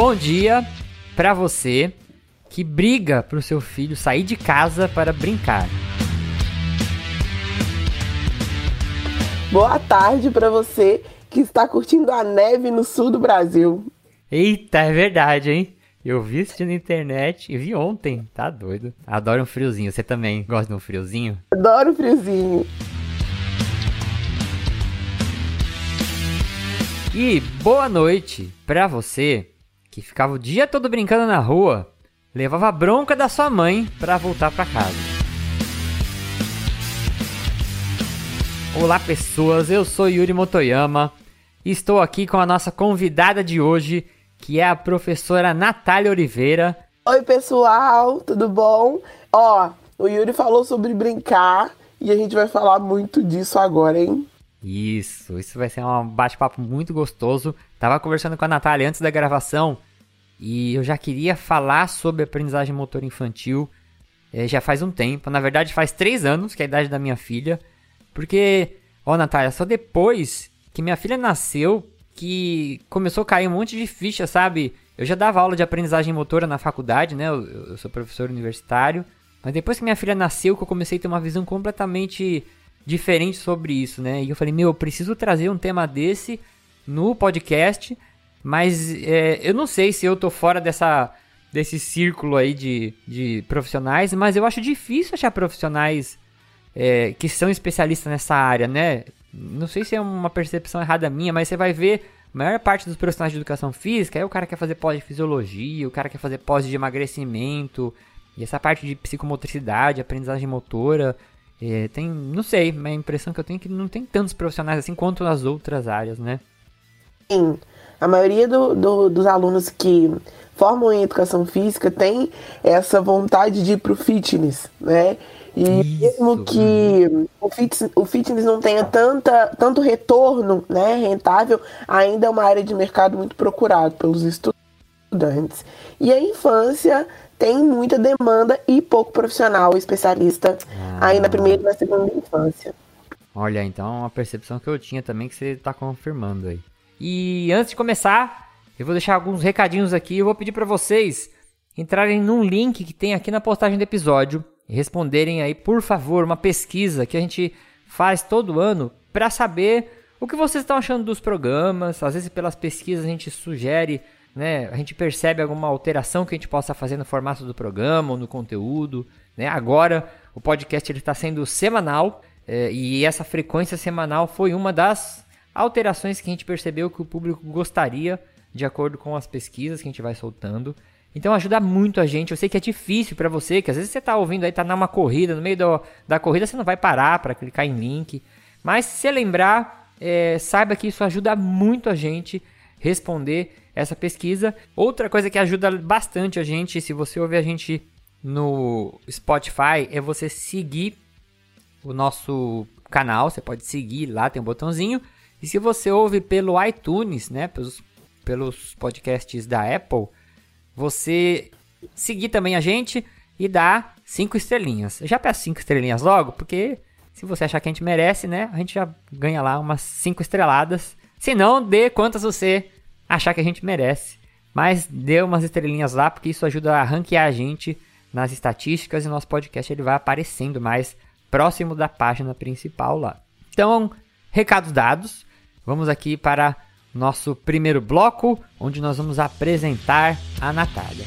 Bom dia para você que briga pro seu filho sair de casa para brincar. Boa tarde para você que está curtindo a neve no sul do Brasil. Eita, é verdade, hein? Eu vi isso na internet e vi ontem, tá doido. Adoro um friozinho. Você também gosta de um friozinho? Adoro friozinho. E boa noite pra você que ficava o dia todo brincando na rua, levava a bronca da sua mãe para voltar para casa. Olá pessoas, eu sou Yuri Motoyama e estou aqui com a nossa convidada de hoje, que é a professora Natália Oliveira. Oi pessoal, tudo bom? Ó, o Yuri falou sobre brincar e a gente vai falar muito disso agora, hein? Isso, isso vai ser um bate-papo muito gostoso. Tava conversando com a Natália antes da gravação e eu já queria falar sobre aprendizagem motor infantil é, já faz um tempo. Na verdade, faz três anos, que é a idade da minha filha. Porque, ó, Natália, só depois que minha filha nasceu que começou a cair um monte de ficha, sabe? Eu já dava aula de aprendizagem motora na faculdade, né? Eu, eu sou professor universitário. Mas depois que minha filha nasceu, que eu comecei a ter uma visão completamente diferente sobre isso, né? E eu falei, meu, eu preciso trazer um tema desse no podcast mas é, eu não sei se eu tô fora dessa, desse círculo aí de, de profissionais, mas eu acho difícil achar profissionais é, que são especialistas nessa área, né? Não sei se é uma percepção errada minha, mas você vai ver a maior parte dos profissionais de educação física, aí o cara quer fazer pós de fisiologia, o cara quer fazer pós de emagrecimento, e essa parte de psicomotricidade, aprendizagem motora, é, tem, não sei, mas a impressão que eu tenho é que não tem tantos profissionais assim quanto nas outras áreas, né? Sim. A maioria do, do, dos alunos que formam em educação física tem essa vontade de ir para o fitness, né? E Isso, mesmo que o fitness, o fitness não tenha tanta, tanto retorno né, rentável, ainda é uma área de mercado muito procurado pelos estudantes. E a infância tem muita demanda e pouco profissional especialista ah. aí na primeira e na segunda infância. Olha, então é uma percepção que eu tinha também que você está confirmando aí. E antes de começar, eu vou deixar alguns recadinhos aqui. Eu vou pedir para vocês entrarem num link que tem aqui na postagem do episódio e responderem aí, por favor, uma pesquisa que a gente faz todo ano para saber o que vocês estão achando dos programas. Às vezes, pelas pesquisas, a gente sugere, né? A gente percebe alguma alteração que a gente possa fazer no formato do programa ou no conteúdo. Né? Agora, o podcast está sendo semanal é, e essa frequência semanal foi uma das alterações que a gente percebeu que o público gostaria, de acordo com as pesquisas que a gente vai soltando. Então ajuda muito a gente. Eu sei que é difícil para você, que às vezes você tá ouvindo aí, tá numa corrida, no meio do, da corrida você não vai parar para clicar em link. Mas se você lembrar, é, saiba que isso ajuda muito a gente responder essa pesquisa. Outra coisa que ajuda bastante a gente, se você ouvir a gente no Spotify, é você seguir o nosso canal. Você pode seguir lá, tem um botãozinho. E se você ouve pelo iTunes, né, pelos, pelos podcasts da Apple, você seguir também a gente e dar cinco estrelinhas. Eu já peço cinco estrelinhas logo, porque se você achar que a gente merece, né, a gente já ganha lá umas cinco estreladas. Se não, dê quantas você achar que a gente merece. Mas dê umas estrelinhas lá, porque isso ajuda a ranquear a gente nas estatísticas e nosso podcast ele vai aparecendo mais próximo da página principal lá. Então, recados dados. Vamos aqui para nosso primeiro bloco, onde nós vamos apresentar a Natália.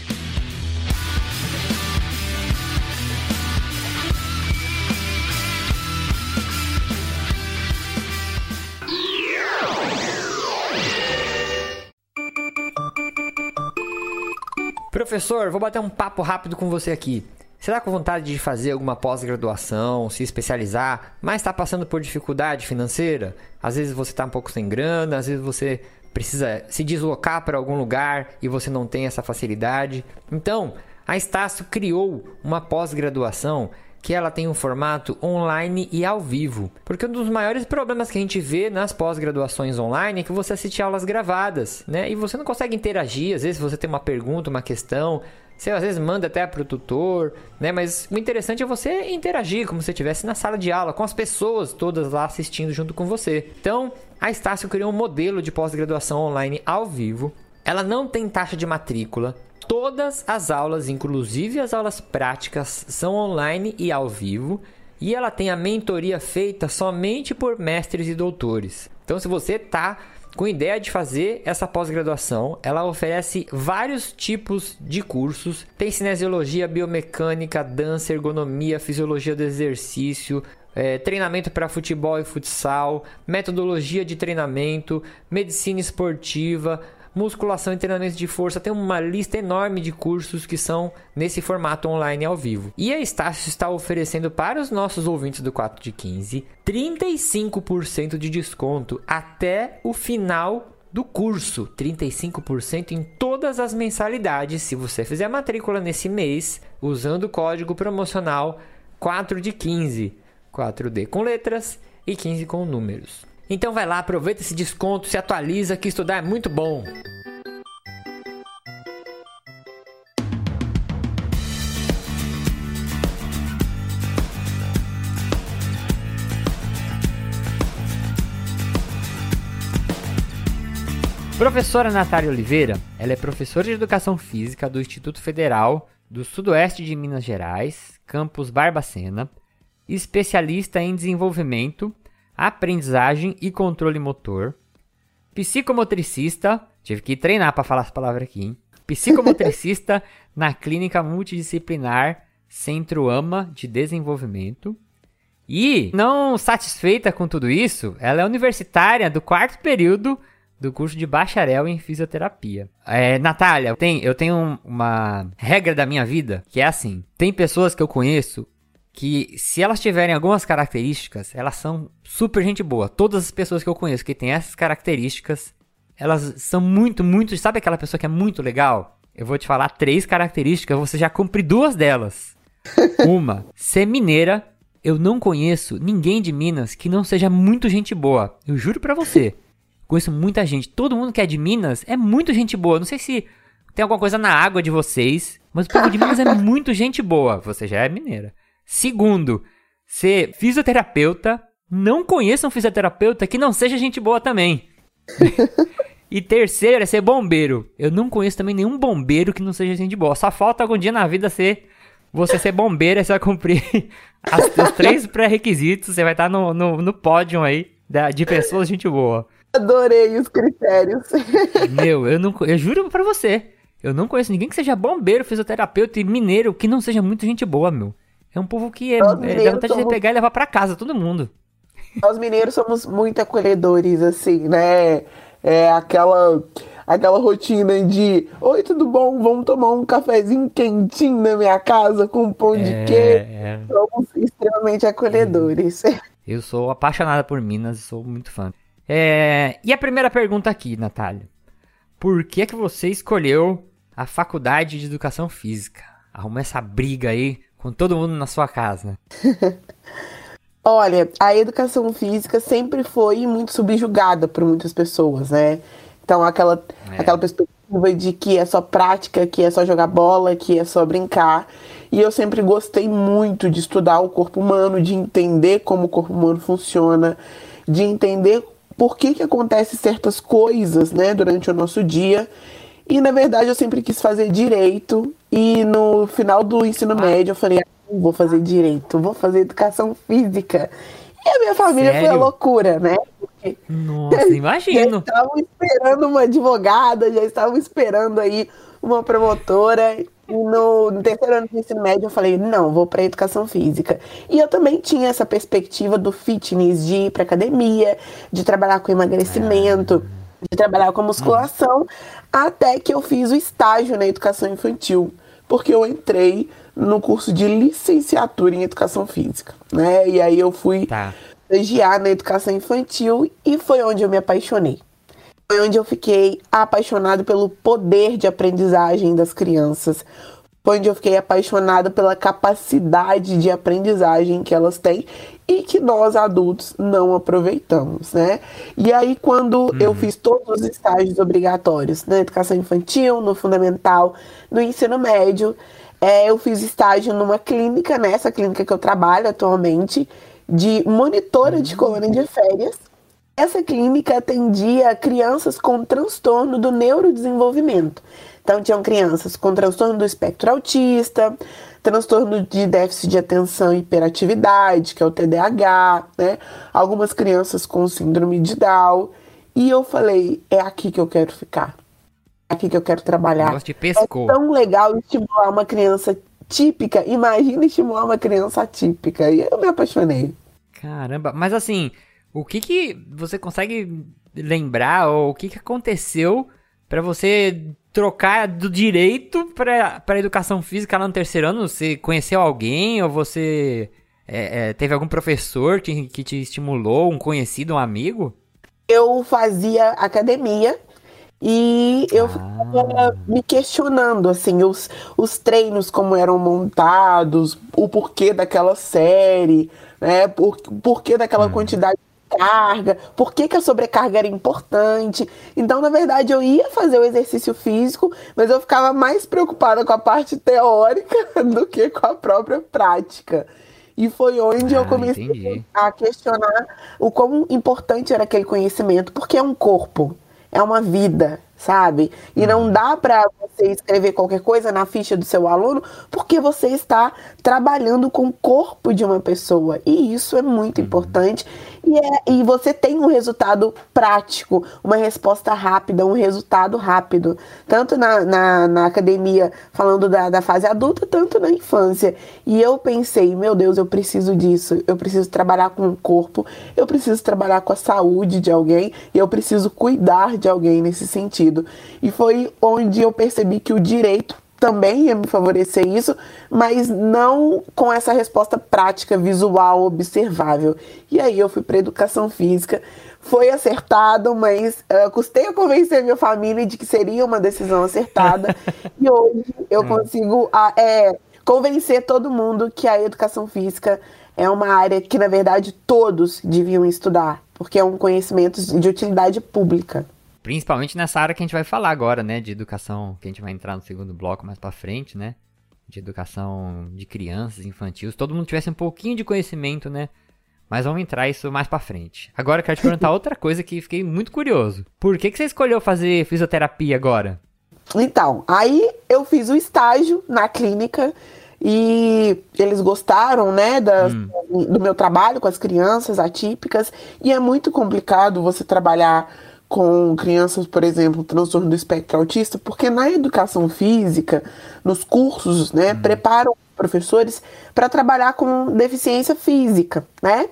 Professor, vou bater um papo rápido com você aqui. Você está com vontade de fazer alguma pós-graduação, se especializar, mas está passando por dificuldade financeira? Às vezes você está um pouco sem grana, às vezes você precisa se deslocar para algum lugar e você não tem essa facilidade. Então, a Estácio criou uma pós-graduação que ela tem um formato online e ao vivo. Porque um dos maiores problemas que a gente vê nas pós-graduações online é que você assiste aulas gravadas, né? E você não consegue interagir, às vezes você tem uma pergunta, uma questão, você às vezes manda até para o tutor, né? Mas o interessante é você interagir como se estivesse na sala de aula, com as pessoas todas lá assistindo junto com você. Então, a Estácio criou um modelo de pós-graduação online ao vivo. Ela não tem taxa de matrícula, Todas as aulas, inclusive as aulas práticas, são online e ao vivo. E ela tem a mentoria feita somente por mestres e doutores. Então, se você está com ideia de fazer essa pós-graduação, ela oferece vários tipos de cursos. Tem cinesiologia, biomecânica, dança, ergonomia, fisiologia do exercício, é, treinamento para futebol e futsal, metodologia de treinamento, medicina esportiva, musculação e treinamento de força. Tem uma lista enorme de cursos que são nesse formato online ao vivo. E a Estácio está oferecendo para os nossos ouvintes do 4 de 15 35% de desconto até o final do curso, 35% em todas as mensalidades, se você fizer a matrícula nesse mês, usando o código promocional 4 de 15, 4D com letras e 15 com números. Então vai lá, aproveita esse desconto, se atualiza que estudar é muito bom. Professora Natália Oliveira, ela é professora de Educação Física do Instituto Federal do Sudoeste de Minas Gerais, campus Barbacena, especialista em desenvolvimento aprendizagem e controle motor, psicomotricista, tive que treinar para falar essa palavra aqui, hein? Psicomotricista na clínica multidisciplinar Centro AMA de Desenvolvimento. E, não satisfeita com tudo isso, ela é universitária do quarto período do curso de bacharel em fisioterapia. É, Natália, tem, eu tenho uma regra da minha vida que é assim: tem pessoas que eu conheço que se elas tiverem algumas características, elas são super gente boa. Todas as pessoas que eu conheço que têm essas características, elas são muito, muito. Sabe aquela pessoa que é muito legal? Eu vou te falar três características, você já cumpre duas delas. Uma, ser mineira. Eu não conheço ninguém de Minas que não seja muito gente boa. Eu juro pra você. Conheço muita gente. Todo mundo que é de Minas é muito gente boa. Não sei se tem alguma coisa na água de vocês, mas o povo de Minas é muito gente boa. Você já é mineira. Segundo, ser fisioterapeuta. Não conheça um fisioterapeuta que não seja gente boa também. e terceiro é ser bombeiro. Eu não conheço também nenhum bombeiro que não seja gente boa. Só falta algum dia na vida ser você ser bombeiro e você vai cumprir as, os três pré-requisitos. Você vai estar no, no, no pódio aí de pessoas gente boa. Adorei os critérios. Meu, eu não eu juro pra você. Eu não conheço ninguém que seja bombeiro, fisioterapeuta e mineiro que não seja muito gente boa, meu. É um povo que é, é dá vontade somos... de pegar e levar para casa todo mundo. Nós mineiros somos muito acolhedores, assim, né? É aquela aquela rotina de Oi, tudo bom? Vamos tomar um cafezinho quentinho na minha casa com pão de é, queijo. É. Somos extremamente acolhedores. Eu sou apaixonada por Minas, sou muito fã. É, e a primeira pergunta aqui, Natália. Por que que você escolheu a faculdade de educação física? Arrumou essa briga aí com todo mundo na sua casa? Olha, a educação física sempre foi muito subjugada por muitas pessoas, né? Então, aquela, é. aquela perspectiva de que é só prática, que é só jogar bola, que é só brincar. E eu sempre gostei muito de estudar o corpo humano, de entender como o corpo humano funciona, de entender por que, que acontecem certas coisas, né, durante o nosso dia. E na verdade eu sempre quis fazer direito. E no final do ensino médio eu falei, ah, vou fazer direito, vou fazer educação física. E a minha família Sério? foi a loucura, né? Porque Nossa, imagino. Já estavam esperando uma advogada, já estavam esperando aí uma promotora. E no, no terceiro ano do ensino médio eu falei, não, vou para educação física. E eu também tinha essa perspectiva do fitness, de ir para academia, de trabalhar com emagrecimento. Ah de trabalhar com musculação, até que eu fiz o estágio na educação infantil, porque eu entrei no curso de licenciatura em educação física, né? E aí eu fui Tá. estagiar na educação infantil e foi onde eu me apaixonei. Foi onde eu fiquei apaixonado pelo poder de aprendizagem das crianças. Foi onde eu fiquei apaixonada pela capacidade de aprendizagem que elas têm e que nós adultos não aproveitamos, né? E aí quando eu fiz todos os estágios obrigatórios na educação infantil, no fundamental, no ensino médio, é, eu fiz estágio numa clínica, nessa clínica que eu trabalho atualmente, de monitora de colônia de férias. Essa clínica atendia crianças com transtorno do neurodesenvolvimento. Então, tinham crianças com transtorno do espectro autista, transtorno de déficit de atenção e hiperatividade, que é o TDAH, né? Algumas crianças com síndrome de Down. E eu falei, é aqui que eu quero ficar. É aqui que eu quero trabalhar. negócio te pescou. É tão legal estimular uma criança típica. Imagina estimular uma criança atípica. E eu me apaixonei. Caramba, mas assim, o que que você consegue lembrar ou o que que aconteceu pra você trocar do direito para educação física lá no terceiro ano? Você conheceu alguém ou você é, é, teve algum professor que, que te estimulou, um conhecido, um amigo? eu fazia academia e eu Ah. ficava me questionando assim os, os treinos como eram montados o porquê daquela série né por, porquê daquela quantidade de carga por que, que a sobrecarga era importante então na verdade eu ia fazer o exercício físico mas eu ficava mais preocupada com a parte teórica do que com a própria prática e foi onde eu Ah, comecei entendi. a questionar o quão importante era aquele conhecimento, porque é um corpo, é uma vida, sabe? E não dá para você escrever qualquer coisa na ficha do seu aluno, porque você está trabalhando com o corpo de uma pessoa. E isso é muito importante. E, é, e você tem um resultado prático, uma resposta rápida, um resultado rápido. Tanto na, na, na academia, falando da, da fase adulta, tanto na infância. E eu pensei, meu Deus, eu preciso disso. Eu preciso trabalhar com o corpo, eu preciso trabalhar com a saúde de alguém, e eu preciso cuidar de alguém nesse sentido. E foi onde eu percebi que o direito também ia me favorecer isso, mas não com essa resposta prática, visual, observável. E aí eu fui para educação física. Foi acertado, mas uh, custei a convencer minha família de que seria uma decisão acertada. e hoje eu consigo uh, é, convencer todo mundo que a educação física é uma área que, na verdade, todos deviam estudar, porque é um conhecimento de utilidade pública. Principalmente nessa área que a gente vai falar agora, né? De educação, que a gente vai entrar no segundo bloco mais pra frente, né? De educação de crianças, infantil. Se todo mundo tivesse um pouquinho de conhecimento, né? Mas vamos entrar isso mais pra frente. Agora eu quero te perguntar outra coisa que fiquei muito curioso. Por que, que você escolheu fazer fisioterapia agora? Então, aí eu fiz o estágio na clínica e eles gostaram, né, das, do meu trabalho com as crianças atípicas. E é muito complicado você trabalhar com crianças, por exemplo, transtorno do espectro autista, porque na educação física, nos cursos, né, preparam professores para trabalhar com deficiência física, né?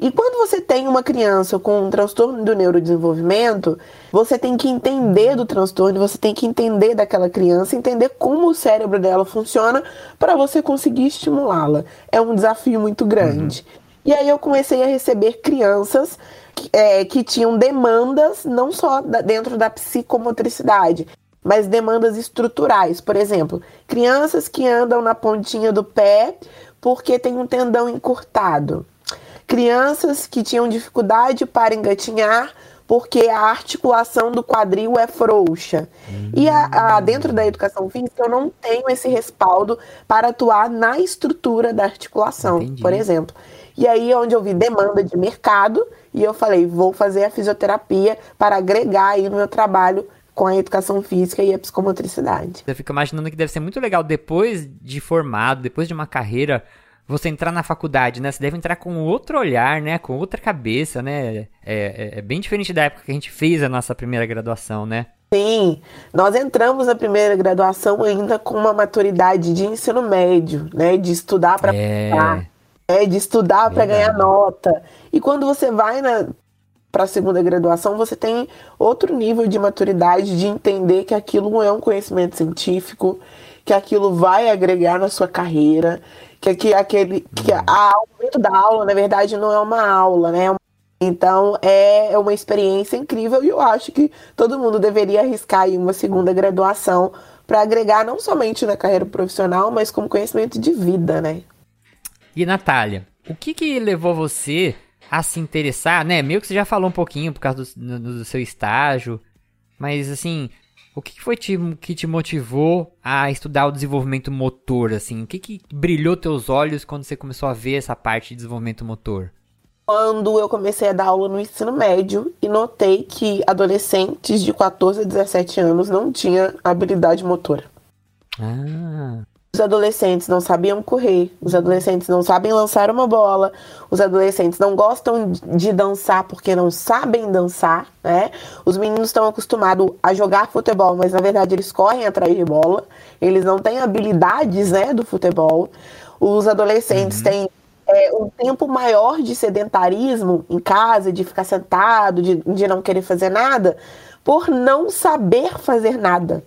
E quando você tem uma criança com um transtorno do neurodesenvolvimento, você tem que entender do transtorno, você tem que entender daquela criança, entender como o cérebro dela funciona para você conseguir estimulá-la. É um desafio muito grande. E aí eu comecei a receber crianças é, que tinham demandas não só da- dentro da psicomotricidade, mas demandas estruturais. Por exemplo, crianças que andam na pontinha do pé porque tem um tendão encurtado. Crianças que tinham dificuldade para engatinhar porque a articulação do quadril é frouxa. E a- a- dentro da educação física, eu não tenho esse respaldo para atuar na estrutura da articulação, Entendi. por exemplo. E aí onde eu vi demanda de mercado e eu falei, vou fazer a fisioterapia para agregar aí no meu trabalho com a educação física e a psicomotricidade. Eu fico imaginando que deve ser muito legal depois de formado, depois de uma carreira, você entrar na faculdade, né? Você deve entrar com outro olhar, né? Com outra cabeça, né? É, é- é bem diferente da época que a gente fez a nossa primeira graduação, né? Sim, nós entramos na primeira graduação ainda com uma maturidade de ensino médio, né? De estudar para É. é, de estudar para ganhar nota. E quando você vai para a segunda graduação, você tem outro nível de maturidade de entender que aquilo é um conhecimento científico, que aquilo vai agregar na sua carreira, que, que aquele que a, o momento da aula, na verdade, não é uma aula, né? Então é uma experiência incrível e eu acho que todo mundo deveria arriscar aí uma segunda graduação para agregar não somente na carreira profissional, mas como conhecimento de vida, né? E Natália, o que que levou você a se interessar, né? Meio que você já falou um pouquinho por causa do, do seu estágio, mas assim, o que foi te, que te motivou a estudar o desenvolvimento motor, assim? O que, que brilhou teus olhos quando você começou a ver essa parte de desenvolvimento motor? Quando eu comecei a dar aula no ensino médio e notei que adolescentes de 14 a 17 anos não tinham habilidade motora. Ah. Os adolescentes não sabiam correr, os adolescentes não sabem lançar uma bola, os adolescentes não gostam de dançar porque não sabem dançar, né? Os meninos estão acostumados a jogar futebol, mas na verdade eles correm atrás de bola, eles não têm habilidades, né, do futebol. Os adolescentes uhum. têm é, um tempo maior de sedentarismo em casa, de ficar sentado, de, de não querer fazer nada, por não saber fazer nada.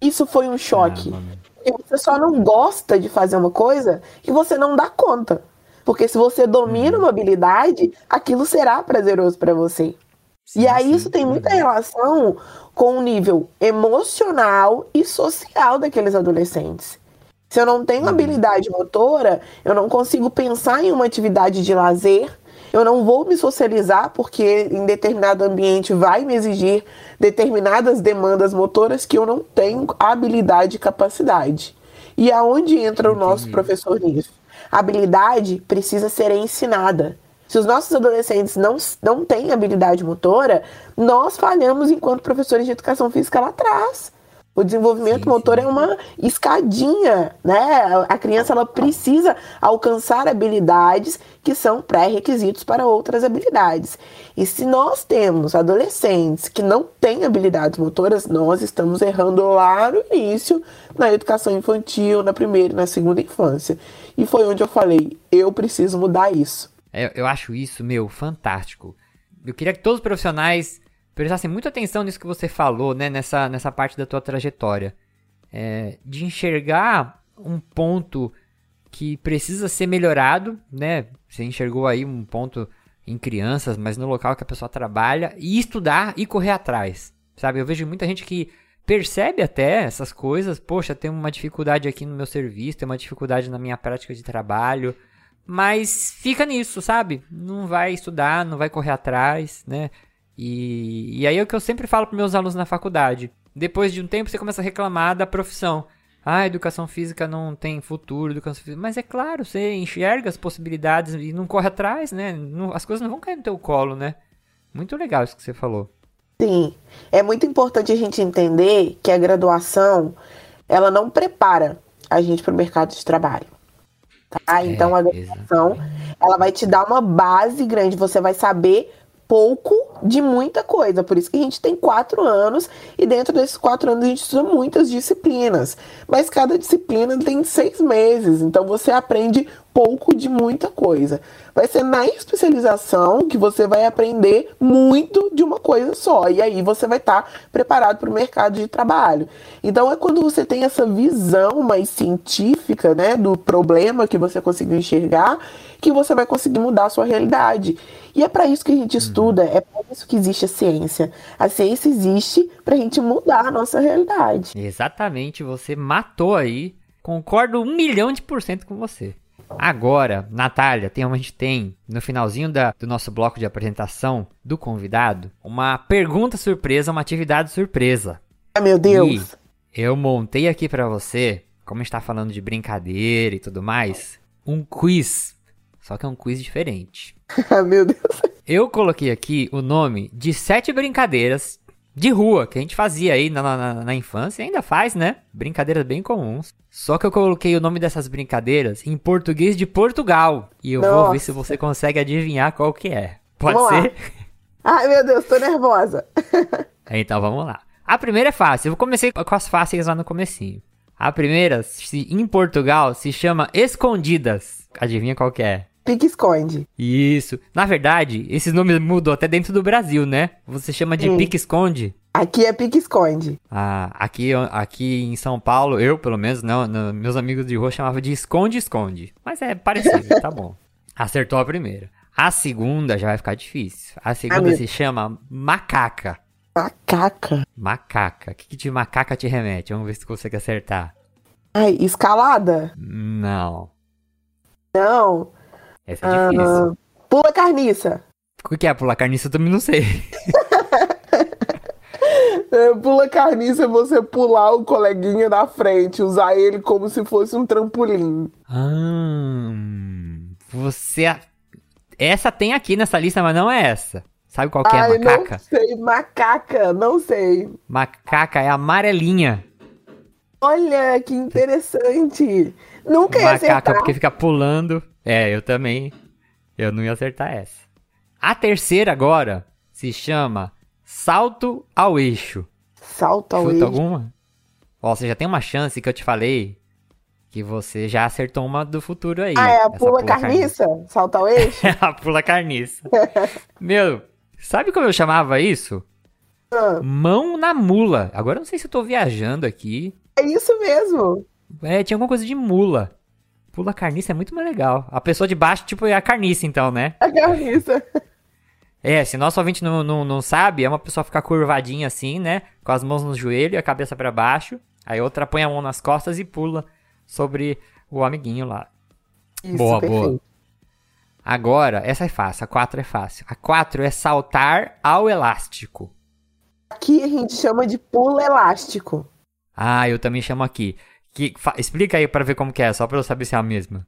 Isso foi um choque. Ah, e você só não gosta de fazer uma coisa que você não dá conta. Porque se você domina uhum. uma habilidade, aquilo será prazeroso para você. Sim, e aí sim, isso tem muita relação com o nível emocional e social daqueles adolescentes. Se eu não tenho uhum. habilidade motora, eu não consigo pensar em uma atividade de lazer eu não vou me socializar porque em determinado ambiente vai me exigir determinadas demandas motoras que eu não tenho habilidade e capacidade. E aonde entra o nosso professor nisso? A habilidade precisa ser ensinada. Se os nossos adolescentes não, não têm habilidade motora, nós falhamos enquanto professores de educação física lá atrás. O desenvolvimento sim, motor sim. é uma escadinha, né? A criança ela precisa alcançar habilidades que são pré-requisitos para outras habilidades. E se nós temos adolescentes que não têm habilidades motoras, nós estamos errando lá no início, na educação infantil, na primeira e na segunda infância. E foi onde eu falei, eu preciso mudar isso. É, eu acho isso, meu, fantástico. Eu queria que todos os profissionais prestassem muita atenção nisso que você falou, né? Nessa, nessa parte da tua trajetória. É, de enxergar um ponto que precisa ser melhorado, né? Você enxergou aí um ponto em crianças, mas no local que a pessoa trabalha, e estudar e correr atrás, sabe? Eu vejo muita gente que percebe até essas coisas, poxa, tem uma dificuldade aqui no meu serviço, tem uma dificuldade na minha prática de trabalho, mas fica nisso, sabe? Não vai estudar, não vai correr atrás, né? E, e aí é o que eu sempre falo para meus alunos na faculdade. Depois de um tempo você começa a reclamar da profissão. Ah, educação física não tem futuro, educação física. Mas é claro, você enxerga as possibilidades e não corre atrás, né? Não, as coisas não vão cair no teu colo, né? Muito legal isso que você falou. Sim, é muito importante a gente entender que a graduação ela não prepara a gente para o mercado de trabalho. Tá? É, então a graduação ela vai te dar uma base grande, você vai saber pouco de muita coisa. Por isso que a gente tem quatro anos e dentro desses quatro anos a gente estuda muitas disciplinas. Mas cada disciplina tem seis meses, então você aprende pouco de muita coisa. Vai ser na especialização que você vai aprender muito de uma coisa só. E aí você vai estar tá preparado para o mercado de trabalho. Então é quando você tem essa visão mais científica né, do problema que você conseguiu enxergar que você vai conseguir mudar a sua realidade. E é para isso que a gente estuda, é para isso que existe a ciência. A ciência existe para a gente mudar a nossa realidade. Exatamente, você matou aí. Concordo um milhão de por cento com você. Agora, Natália, tem, a gente tem no finalzinho da, do nosso bloco de apresentação do convidado uma pergunta surpresa, uma atividade surpresa. Ai, meu Deus! E eu montei aqui para você, como a gente tá falando de brincadeira e tudo mais, um quiz. Só que é um quiz diferente. Ai, meu Deus! Eu coloquei aqui o nome de sete brincadeiras de rua que a gente fazia aí na, na, na infância e ainda faz, né? Brincadeiras bem comuns. Só que eu coloquei o nome dessas brincadeiras em português de Portugal. E eu Nossa. vou ver se você consegue adivinhar qual que é. Pode vamos ser? Lá. Ai, meu Deus, tô nervosa. então vamos lá. A primeira é fácil. Eu comecei com as fáceis lá no comecinho. A primeira, se, em Portugal, se chama Escondidas. Adivinha qual que é? Pique-esconde. Isso. Na verdade, esses nomes mudam até dentro do Brasil, né? Você chama de pique-esconde Aqui é pique-esconde. Ah, aqui, aqui em São Paulo, eu pelo menos, não, não, meus amigos de rua chamavam de esconde-esconde. Mas é parecido, tá bom. Acertou a primeira. A segunda já vai ficar difícil. A segunda se chama macaca. Macaca. Macaca. O que, que de macaca te remete? Vamos ver se consegue acertar. Ai, escalada? Não. Não. Essa é difícil. Ah, pula carniça. O que é pular carniça? Eu também não sei. É, pula carniça é você pular o coleguinha da frente, usar ele como se fosse um trampolim. Ah, você. Essa tem aqui nessa lista, mas não é essa. Sabe qual que é a macaca? não sei, macaca, não sei. Macaca é amarelinha. Olha, que interessante. Nunca ia Macaca acertar. porque fica pulando. É, eu também. Eu não ia acertar essa. A terceira agora se chama Salto ao Eixo. Salto ao Chuta eixo. alguma? Ó, você já tem uma chance que eu te falei que você já acertou uma do futuro aí. Ah, é a Essa pula carniça? Salto ao eixo? a pula carniça. Meu, sabe como eu chamava isso? Ah, Mão na mula. Agora eu não sei se eu tô viajando aqui. é isso mesmo. É, tinha alguma coisa de mula. Pula carniça é muito mais legal. A pessoa de baixo, tipo, é a carniça, então, né? A carniça. É, se nosso ouvinte não, não, não sabe, é uma pessoa ficar curvadinha assim, né? Com as mãos no joelho e a cabeça pra baixo. Aí outra põe a mão nas costas e pula sobre o amiguinho lá. Isso, boa, perfeito. boa. Agora, essa é fácil. A 4 é fácil. A 4 é saltar ao elástico. Aqui a gente chama de pula elástico. Ah, eu também chamo aqui. Que, explica aí pra ver como que é, só pra eu saber se é a mesma.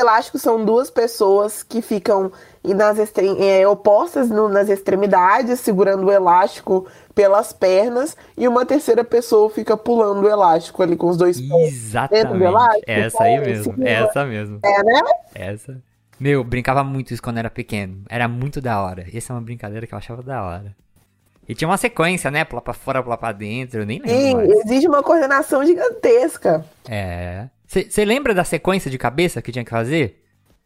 Elástico são duas pessoas que ficam nas é, opostas no- nas extremidades, segurando o elástico pelas pernas, e uma terceira pessoa fica pulando o elástico ali com os dois pés. Exatamente. elástico, Essa aí mesmo. segura. Essa mesmo. É, né? Essa. Meu, brincava muito isso quando era pequeno. Era muito da hora. Essa é uma brincadeira que eu achava da hora. E tinha uma sequência, né? Pular pra fora, pular pra dentro. Eu nem lembro Sim, exige uma coordenação gigantesca. É. Você lembra da sequência de cabeça que tinha que fazer?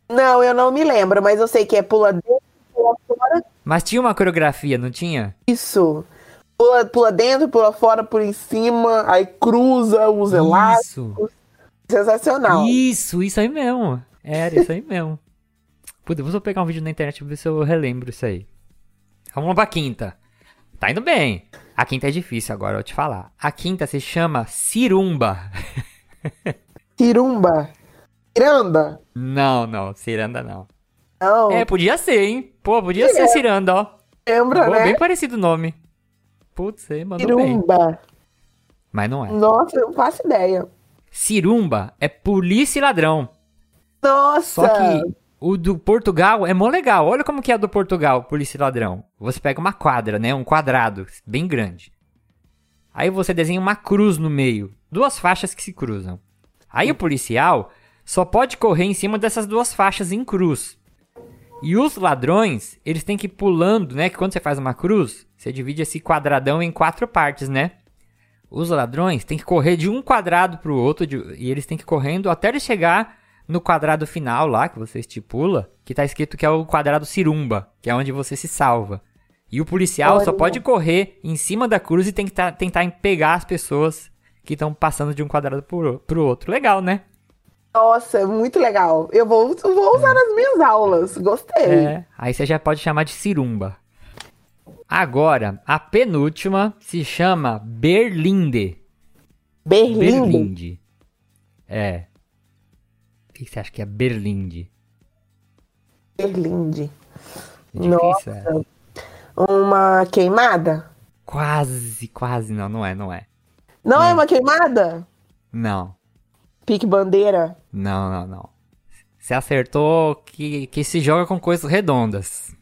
Não, eu não me lembro, mas eu sei que é pula dentro, pula fora. Mas tinha uma coreografia, não tinha? Isso. Pula, pula dentro, pula fora, pula em cima, aí cruza os elásticos. Isso. Sensacional. Isso, isso aí mesmo. Era isso aí mesmo. Puta, vou pegar um vídeo na internet pra ver se eu relembro isso aí. Vamos pra quinta. Tá indo bem. A quinta é difícil agora, eu vou te falar. A quinta se chama Cirumba. Cirumba. Ciranda. Não, não, ciranda não. Não, É, podia ser, hein? Pô, podia ser ciranda, ó. lembra, Pô, né? bem parecido o nome. Putz, você mandou bem. Cirumba. Mas não é. Nossa, eu não faço ideia. Cirumba é polícia e ladrão. Nossa! Só que o do Portugal é mó legal. Olha como que é do Portugal, polícia ladrão. Você pega uma quadra, né? Um quadrado bem grande. Aí você desenha uma cruz no meio. Duas faixas que se cruzam. Aí o policial só pode correr em cima dessas duas faixas em cruz. E os ladrões, eles têm que ir pulando, né? Que quando você faz uma cruz, você divide esse quadradão em quatro partes, né? Os ladrões têm que correr de um quadrado pro outro de- e eles têm que ir correndo até eles chegar no quadrado final lá que você estipula, que tá escrito que é o quadrado cirumba, que é onde você se salva. E o policial só Olha. pode correr em cima da cruz e tem que tá- tentar pegar as pessoas que estão passando de um quadrado pro, pro outro. Legal, né? Nossa, muito legal. Eu vou, vou usar nas minhas aulas. Gostei. É. Aí você já pode chamar de cirumba. Agora, a penúltima se chama Berlinde. Berlim. Berlinde. É. O que que você acha que é Berlinde? Berlinde. É difícil, é? Uma queimada? Quase, quase não, não é, não é. Não é uma queimada? Não, Pique bandeira? não, não, não. Você acertou que, que se joga com coisas redondas.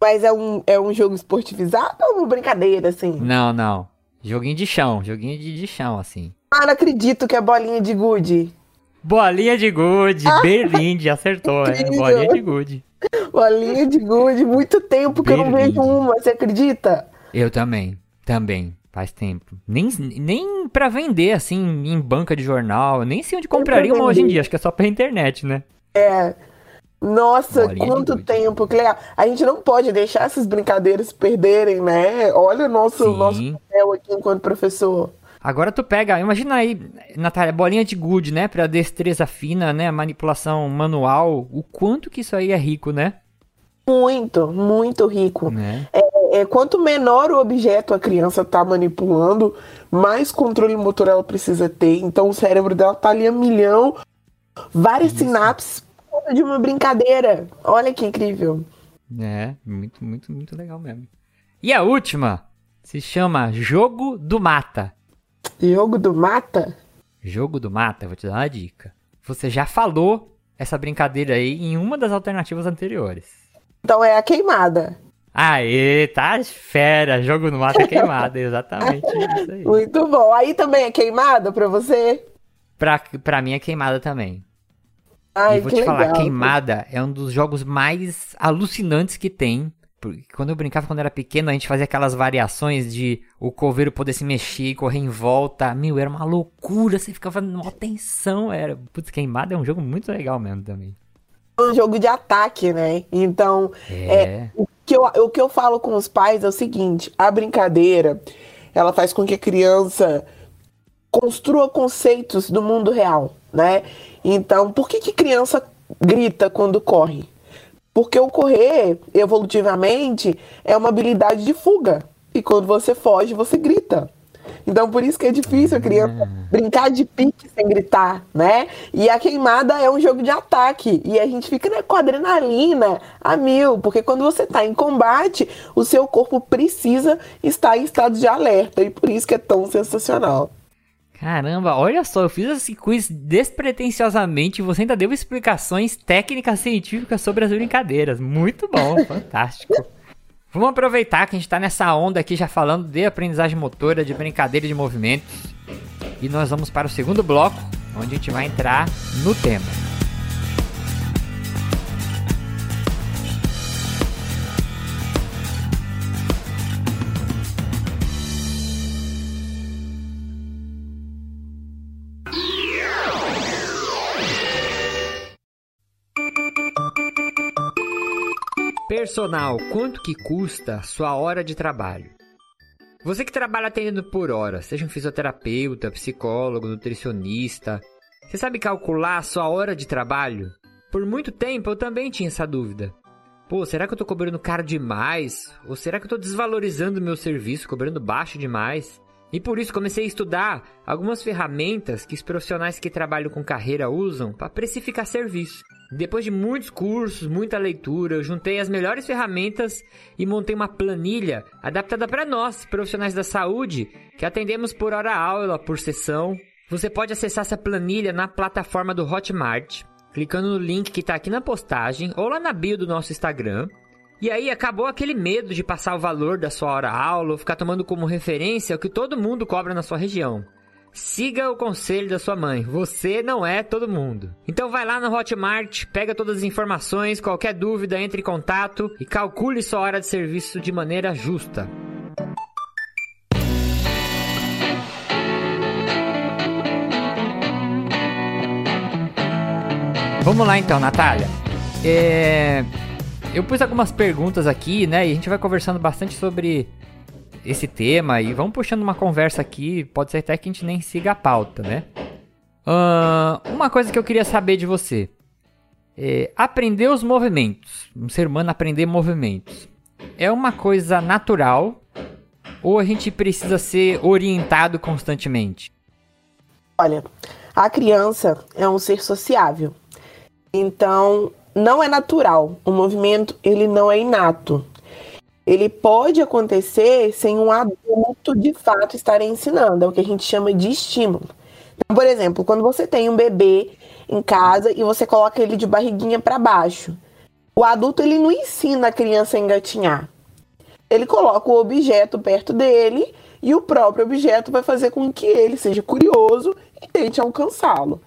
Mas é um, é um jogo esportivizado ou uma brincadeira, assim? Não, não. Joguinho de chão, joguinho de, de chão, assim. Ah, não acredito que é bolinha de gude. Bolinha de gude, Berlinde, acertou, é. incrível. Bolinha de gude. Bolinha de gude. Muito tempo que eu não Berlinde. vejo uma, você acredita? Eu também, também, faz tempo. Nem, nem pra vender, assim, em banca de jornal. Nem sei onde compraria pra uma hoje em dia, acho que é só pra internet, né? É. Nossa, Bolinha quanto tempo, que legal. A gente não pode deixar essas brincadeiras perderem, né? Olha o nosso, Sim. nosso papel aqui enquanto professor. Agora tu pega, imagina aí, Natália, bolinha de gude, né? Pra destreza fina, né? Manipulação manual. O quanto que isso aí é rico, né? Muito, muito rico. né? É, quanto menor o objeto a criança está manipulando, mais controle motor ela precisa ter. Então o cérebro dela tá ali a milhão, várias sinapses por conta de uma brincadeira. Olha que incrível. É, muito, muito, muito legal mesmo. E a última se chama Jogo do Mata. Jogo do mata? Jogo do Mata, vou te dar uma dica. Você já falou essa brincadeira aí em uma das alternativas anteriores. Então é a queimada. Aê, tá fera. Jogo do Mata é queimada, exatamente isso aí. Muito bom. Aí também é queimada pra você? Pra, pra mim é queimada também. Ai, e vou te legal. falar, Queimada é um dos jogos mais alucinantes que tem. Quando eu brincava quando era pequeno, a gente fazia aquelas variações de o coveiro poder se mexer e correr em volta. Meu, era uma loucura, você ficava numa tensão. Era. Putz, Queimada é um jogo muito legal mesmo também. É um jogo de ataque, né? Então, É. o que, eu, o que eu falo com os pais é o seguinte: a brincadeira ela faz com que a criança construa conceitos do mundo real, né? Então, por que, que criança grita quando corre? Porque o correr, evolutivamente, é uma habilidade de fuga. E quando você foge, você grita. Então, por isso que é difícil a criança brincar de pique sem gritar, né? E a queimada é um jogo de ataque. E a gente fica né, com adrenalina a mil. Porque quando você está em combate, o seu corpo precisa estar em estado de alerta. E por isso que é tão sensacional. Caramba, olha só, eu fiz esse quiz despretensiosamente e você ainda deu explicações técnicas científicas sobre as brincadeiras. Muito bom, fantástico. Vamos aproveitar que a gente tá nessa onda aqui já falando de aprendizagem motora, de brincadeira de movimentos. E nós vamos para o segundo bloco, onde a gente vai entrar no tema. Personal, quanto que custa sua hora de trabalho? Você que trabalha atendendo por hora, seja um fisioterapeuta, psicólogo, nutricionista, você sabe calcular a sua hora de trabalho? Por muito tempo eu também tinha essa dúvida. Pô, será que eu tô cobrando caro demais? Ou será que eu tô desvalorizando meu serviço, cobrando baixo demais? E por isso comecei a estudar algumas ferramentas que os profissionais que trabalham com carreira usam para precificar serviço. Depois de muitos cursos, muita leitura, eu juntei as melhores ferramentas e montei uma planilha adaptada para nós, profissionais da saúde, que atendemos por hora aula, por sessão. Você pode acessar essa planilha na plataforma do Hotmart, clicando no link que está aqui na postagem ou lá na bio do nosso Instagram. E aí acabou aquele medo de passar o valor da sua hora aula ou ficar tomando como referência o que todo mundo cobra na sua região. Siga o conselho da sua mãe. Você não é todo mundo. Então vai lá no Hotmart, pega todas as informações, qualquer dúvida, entre em contato e calcule sua hora de serviço de maneira justa. Vamos lá então, Natália. É... Eu pus algumas perguntas aqui, né? E a gente vai conversando bastante sobre esse tema e vamos puxando uma conversa aqui. Pode ser até que a gente nem siga a pauta, né? Ahn, uma coisa que eu queria saber de você. É, aprender os movimentos. Um ser humano aprender movimentos. É uma coisa natural ou a gente precisa ser orientado constantemente? Olha, a criança é um ser sociável. Então, não é natural. O movimento, ele não é inato. Ele pode acontecer sem um adulto de fato estar ensinando. É o que a gente chama de estímulo. Então, por exemplo, quando você tem um bebê em casa e você coloca ele de barriguinha para baixo, o adulto ele não ensina a criança a engatinhar. Ele coloca o objeto perto dele e o próprio objeto vai fazer com que ele seja curioso e tente alcançá-lo.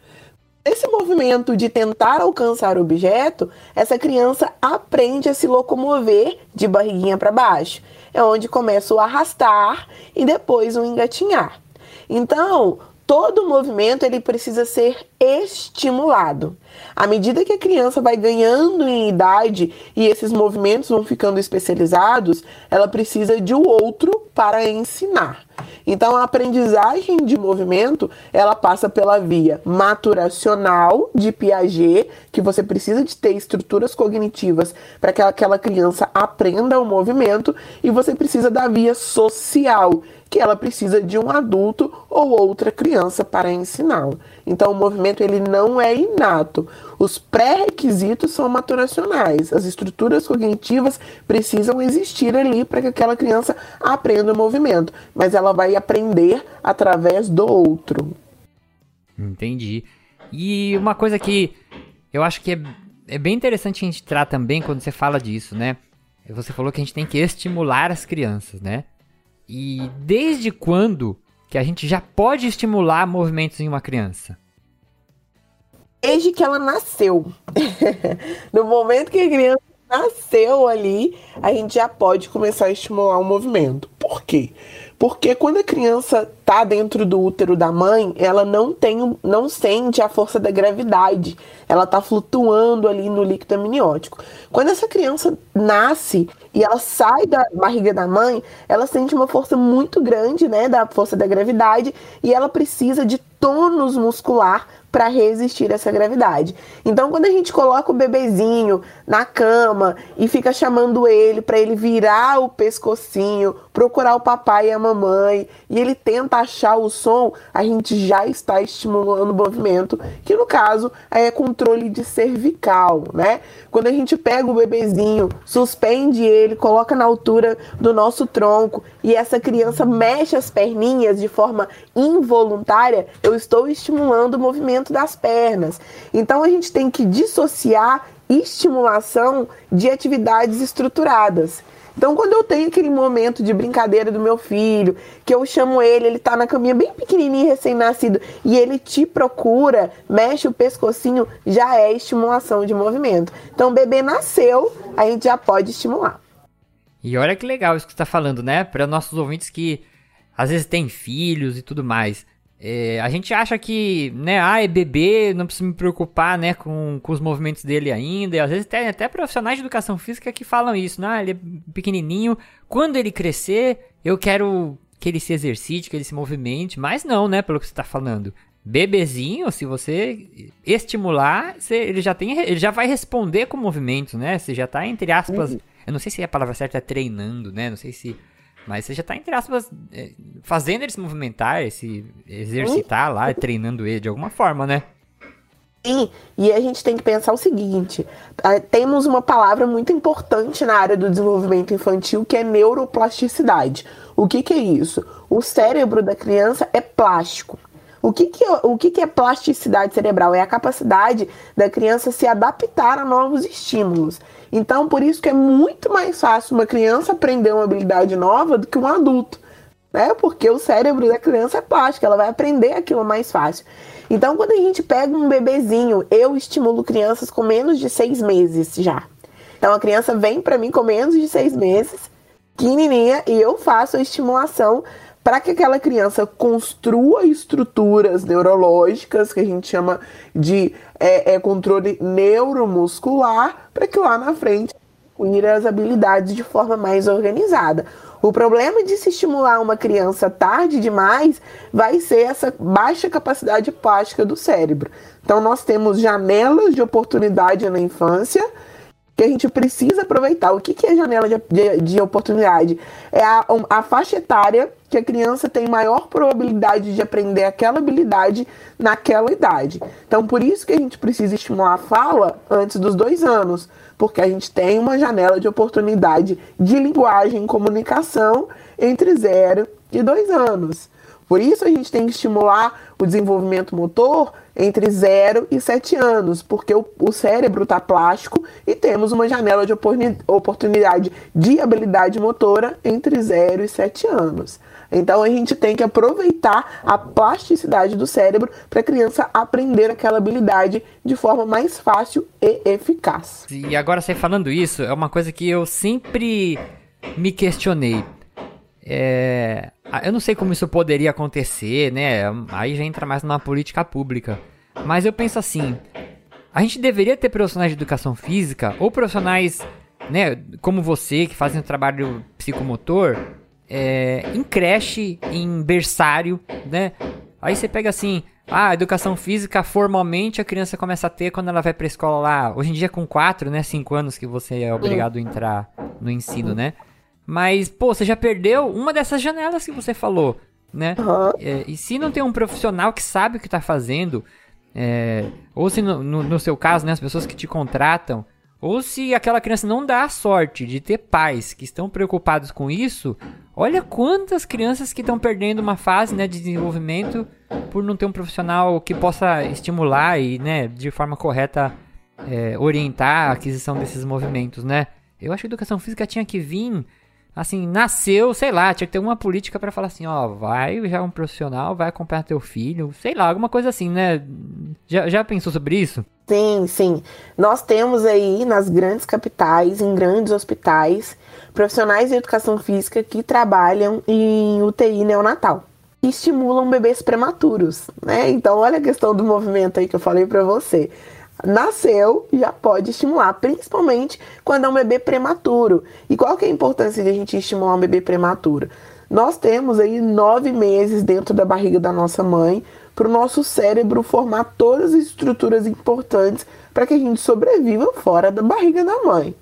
Esse movimento de tentar alcançar o objeto, essa criança aprende a se locomover de barriguinha para baixo. É onde começa o arrastar e depois o engatinhar. Então, todo movimento ele precisa ser estimulado. À medida que a criança vai ganhando em idade e esses movimentos vão ficando especializados, ela precisa de um outro para ensinar. Então, a aprendizagem de movimento, ela passa pela via maturacional de Piaget, que você precisa de ter estruturas cognitivas para que aquela criança aprenda o movimento, e você precisa da via social, que ela precisa de um adulto ou outra criança para ensiná-lo. Então, o movimento ele não é inato. Os pré-requisitos são maturacionais. As estruturas cognitivas precisam existir ali para que aquela criança aprenda o movimento, mas ela vai aprender através do outro. Entendi. E uma coisa que eu acho que é, é bem interessante a gente entrar também quando você fala disso, né? Você falou que a gente tem que estimular as crianças, né? E desde quando que a gente já pode estimular movimentos em uma criança? Desde que ela nasceu. no momento que a criança nasceu ali, a gente já pode começar a estimular o movimento. Por quê? Porque quando a criança está dentro do útero da mãe, ela não tem, não sente a força da gravidade. Ela está flutuando ali no líquido amniótico. Quando essa criança nasce e ela sai da barriga da mãe, ela sente uma força muito grande, né, da força da gravidade, e ela precisa de tônus muscular para resistir a essa gravidade. Então, quando a gente coloca o bebezinho na cama e fica chamando ele para ele virar o pescocinho, procurar o papai e a mamãe, e ele tenta achar o som, a gente já está estimulando o movimento, que no caso é controle de cervical, né? Quando a gente pega o bebezinho, suspende ele, coloca na altura do nosso tronco e essa criança mexe as perninhas de forma involuntária, eu estou estimulando o movimento movimento das pernas. Então a gente tem que dissociar estimulação de atividades estruturadas. Então, quando eu tenho aquele momento de brincadeira do meu filho, que eu chamo ele, ele tá na caminha bem pequenininho, recém-nascido, e ele te procura, mexe o pescocinho, já é estimulação de movimento. Então, o bebê nasceu, a gente já pode estimular. E olha que legal isso que você está falando, né? Para nossos ouvintes que às vezes têm filhos e tudo mais. É, a gente acha que, né, ah, é bebê, não preciso me preocupar, né, com, com os movimentos dele ainda. E às vezes tem até profissionais de educação física que falam isso, né, ah, ele é pequenininho, quando ele crescer, eu quero que ele se exercite, que ele se movimente, mas não, né, pelo que você está falando. Bebezinho, se você estimular, você, ele já tem, ele já vai responder com movimentos, né? Você já está entre aspas, uhum. eu não sei se a palavra certa é treinando, né? Não sei se mas você já tá, entre aspas, é, fazendo ele se movimentar, se exercitar lá, treinando ele de alguma forma, né? Sim, e a gente tem que pensar o seguinte: temos uma palavra muito importante na área do desenvolvimento infantil que é neuroplasticidade. O que, que é isso? O cérebro da criança é plástico. O que, que, é, o que, que é plasticidade cerebral? É a capacidade da criança se adaptar a novos estímulos. Então, por isso que é muito mais fácil uma criança aprender uma habilidade nova do que um adulto, né? Porque o cérebro da criança é plástico, ela vai aprender aquilo mais fácil. Então, quando a gente pega um bebezinho, eu estimulo crianças com menos de seis meses já. Então, a criança vem para mim com menos de seis meses, pequenininha, e eu faço a estimulação para que aquela criança construa estruturas neurológicas, que a gente chama de é, é controle neuromuscular, para que lá na frente ir as habilidades de forma mais organizada. O problema de se estimular uma criança tarde demais vai ser essa baixa capacidade plástica do cérebro. Então, nós temos janelas de oportunidade na infância que a gente precisa aproveitar. O que, que é janela de, de, de oportunidade? É a, a faixa etária que a criança tem maior probabilidade de aprender aquela habilidade naquela idade. Então, por isso que a gente precisa estimular a fala antes dos dois anos, porque a gente tem uma janela de oportunidade de linguagem e comunicação entre zero e dois anos. Por isso a gente tem que estimular o desenvolvimento motor entre 0 e 7 anos, porque o, o cérebro está plástico e temos uma janela de oportunidade de habilidade motora entre 0 e 7 anos. Então a gente tem que aproveitar a plasticidade do cérebro para a criança aprender aquela habilidade de forma mais fácil e eficaz. E agora você falando isso, é uma coisa que eu sempre me questionei. É, eu não sei como isso poderia acontecer, né? Aí já entra mais numa política pública. Mas eu penso assim, a gente deveria ter profissionais de educação física ou profissionais, né, como você que fazem um trabalho psicomotor, é, em creche, em berçário, né? Aí você pega assim, ah, educação física formalmente a criança começa a ter quando ela vai pra escola lá. Hoje em dia com 4, né, 5 anos que você é obrigado a entrar no ensino, né? Mas, pô, você já perdeu uma dessas janelas que você falou, né? Uhum. É, e se não tem um profissional que sabe o que tá fazendo, é, ou se no, no, no, seu caso, né, as pessoas que te contratam, ou se aquela criança não dá a sorte de ter pais que estão preocupados com isso, olha quantas crianças que estão perdendo uma fase né, de desenvolvimento por não ter um profissional que possa estimular e, né, de forma correta, é, orientar a aquisição desses movimentos, né? Eu acho que a educação física tinha que vir assim, nasceu, sei lá, tinha que ter uma política para falar assim, ó, vai já um profissional, vai acompanhar teu filho, sei lá, alguma coisa assim, né? Já, já pensou sobre isso? Sim, sim. Nós temos aí nas grandes capitais, em grandes hospitais, profissionais de educação física que trabalham em UTI neonatal. Estimulam bebês prematuros, né? Então, olha a questão do movimento aí que eu falei para você nasceu, já pode estimular, principalmente quando é um bebê prematuro. E qual que é a importância de a gente estimular um bebê prematuro? Nós temos aí nove meses dentro da barriga da nossa mãe para o nosso cérebro formar todas as estruturas importantes para que a gente sobreviva fora da barriga da mãe.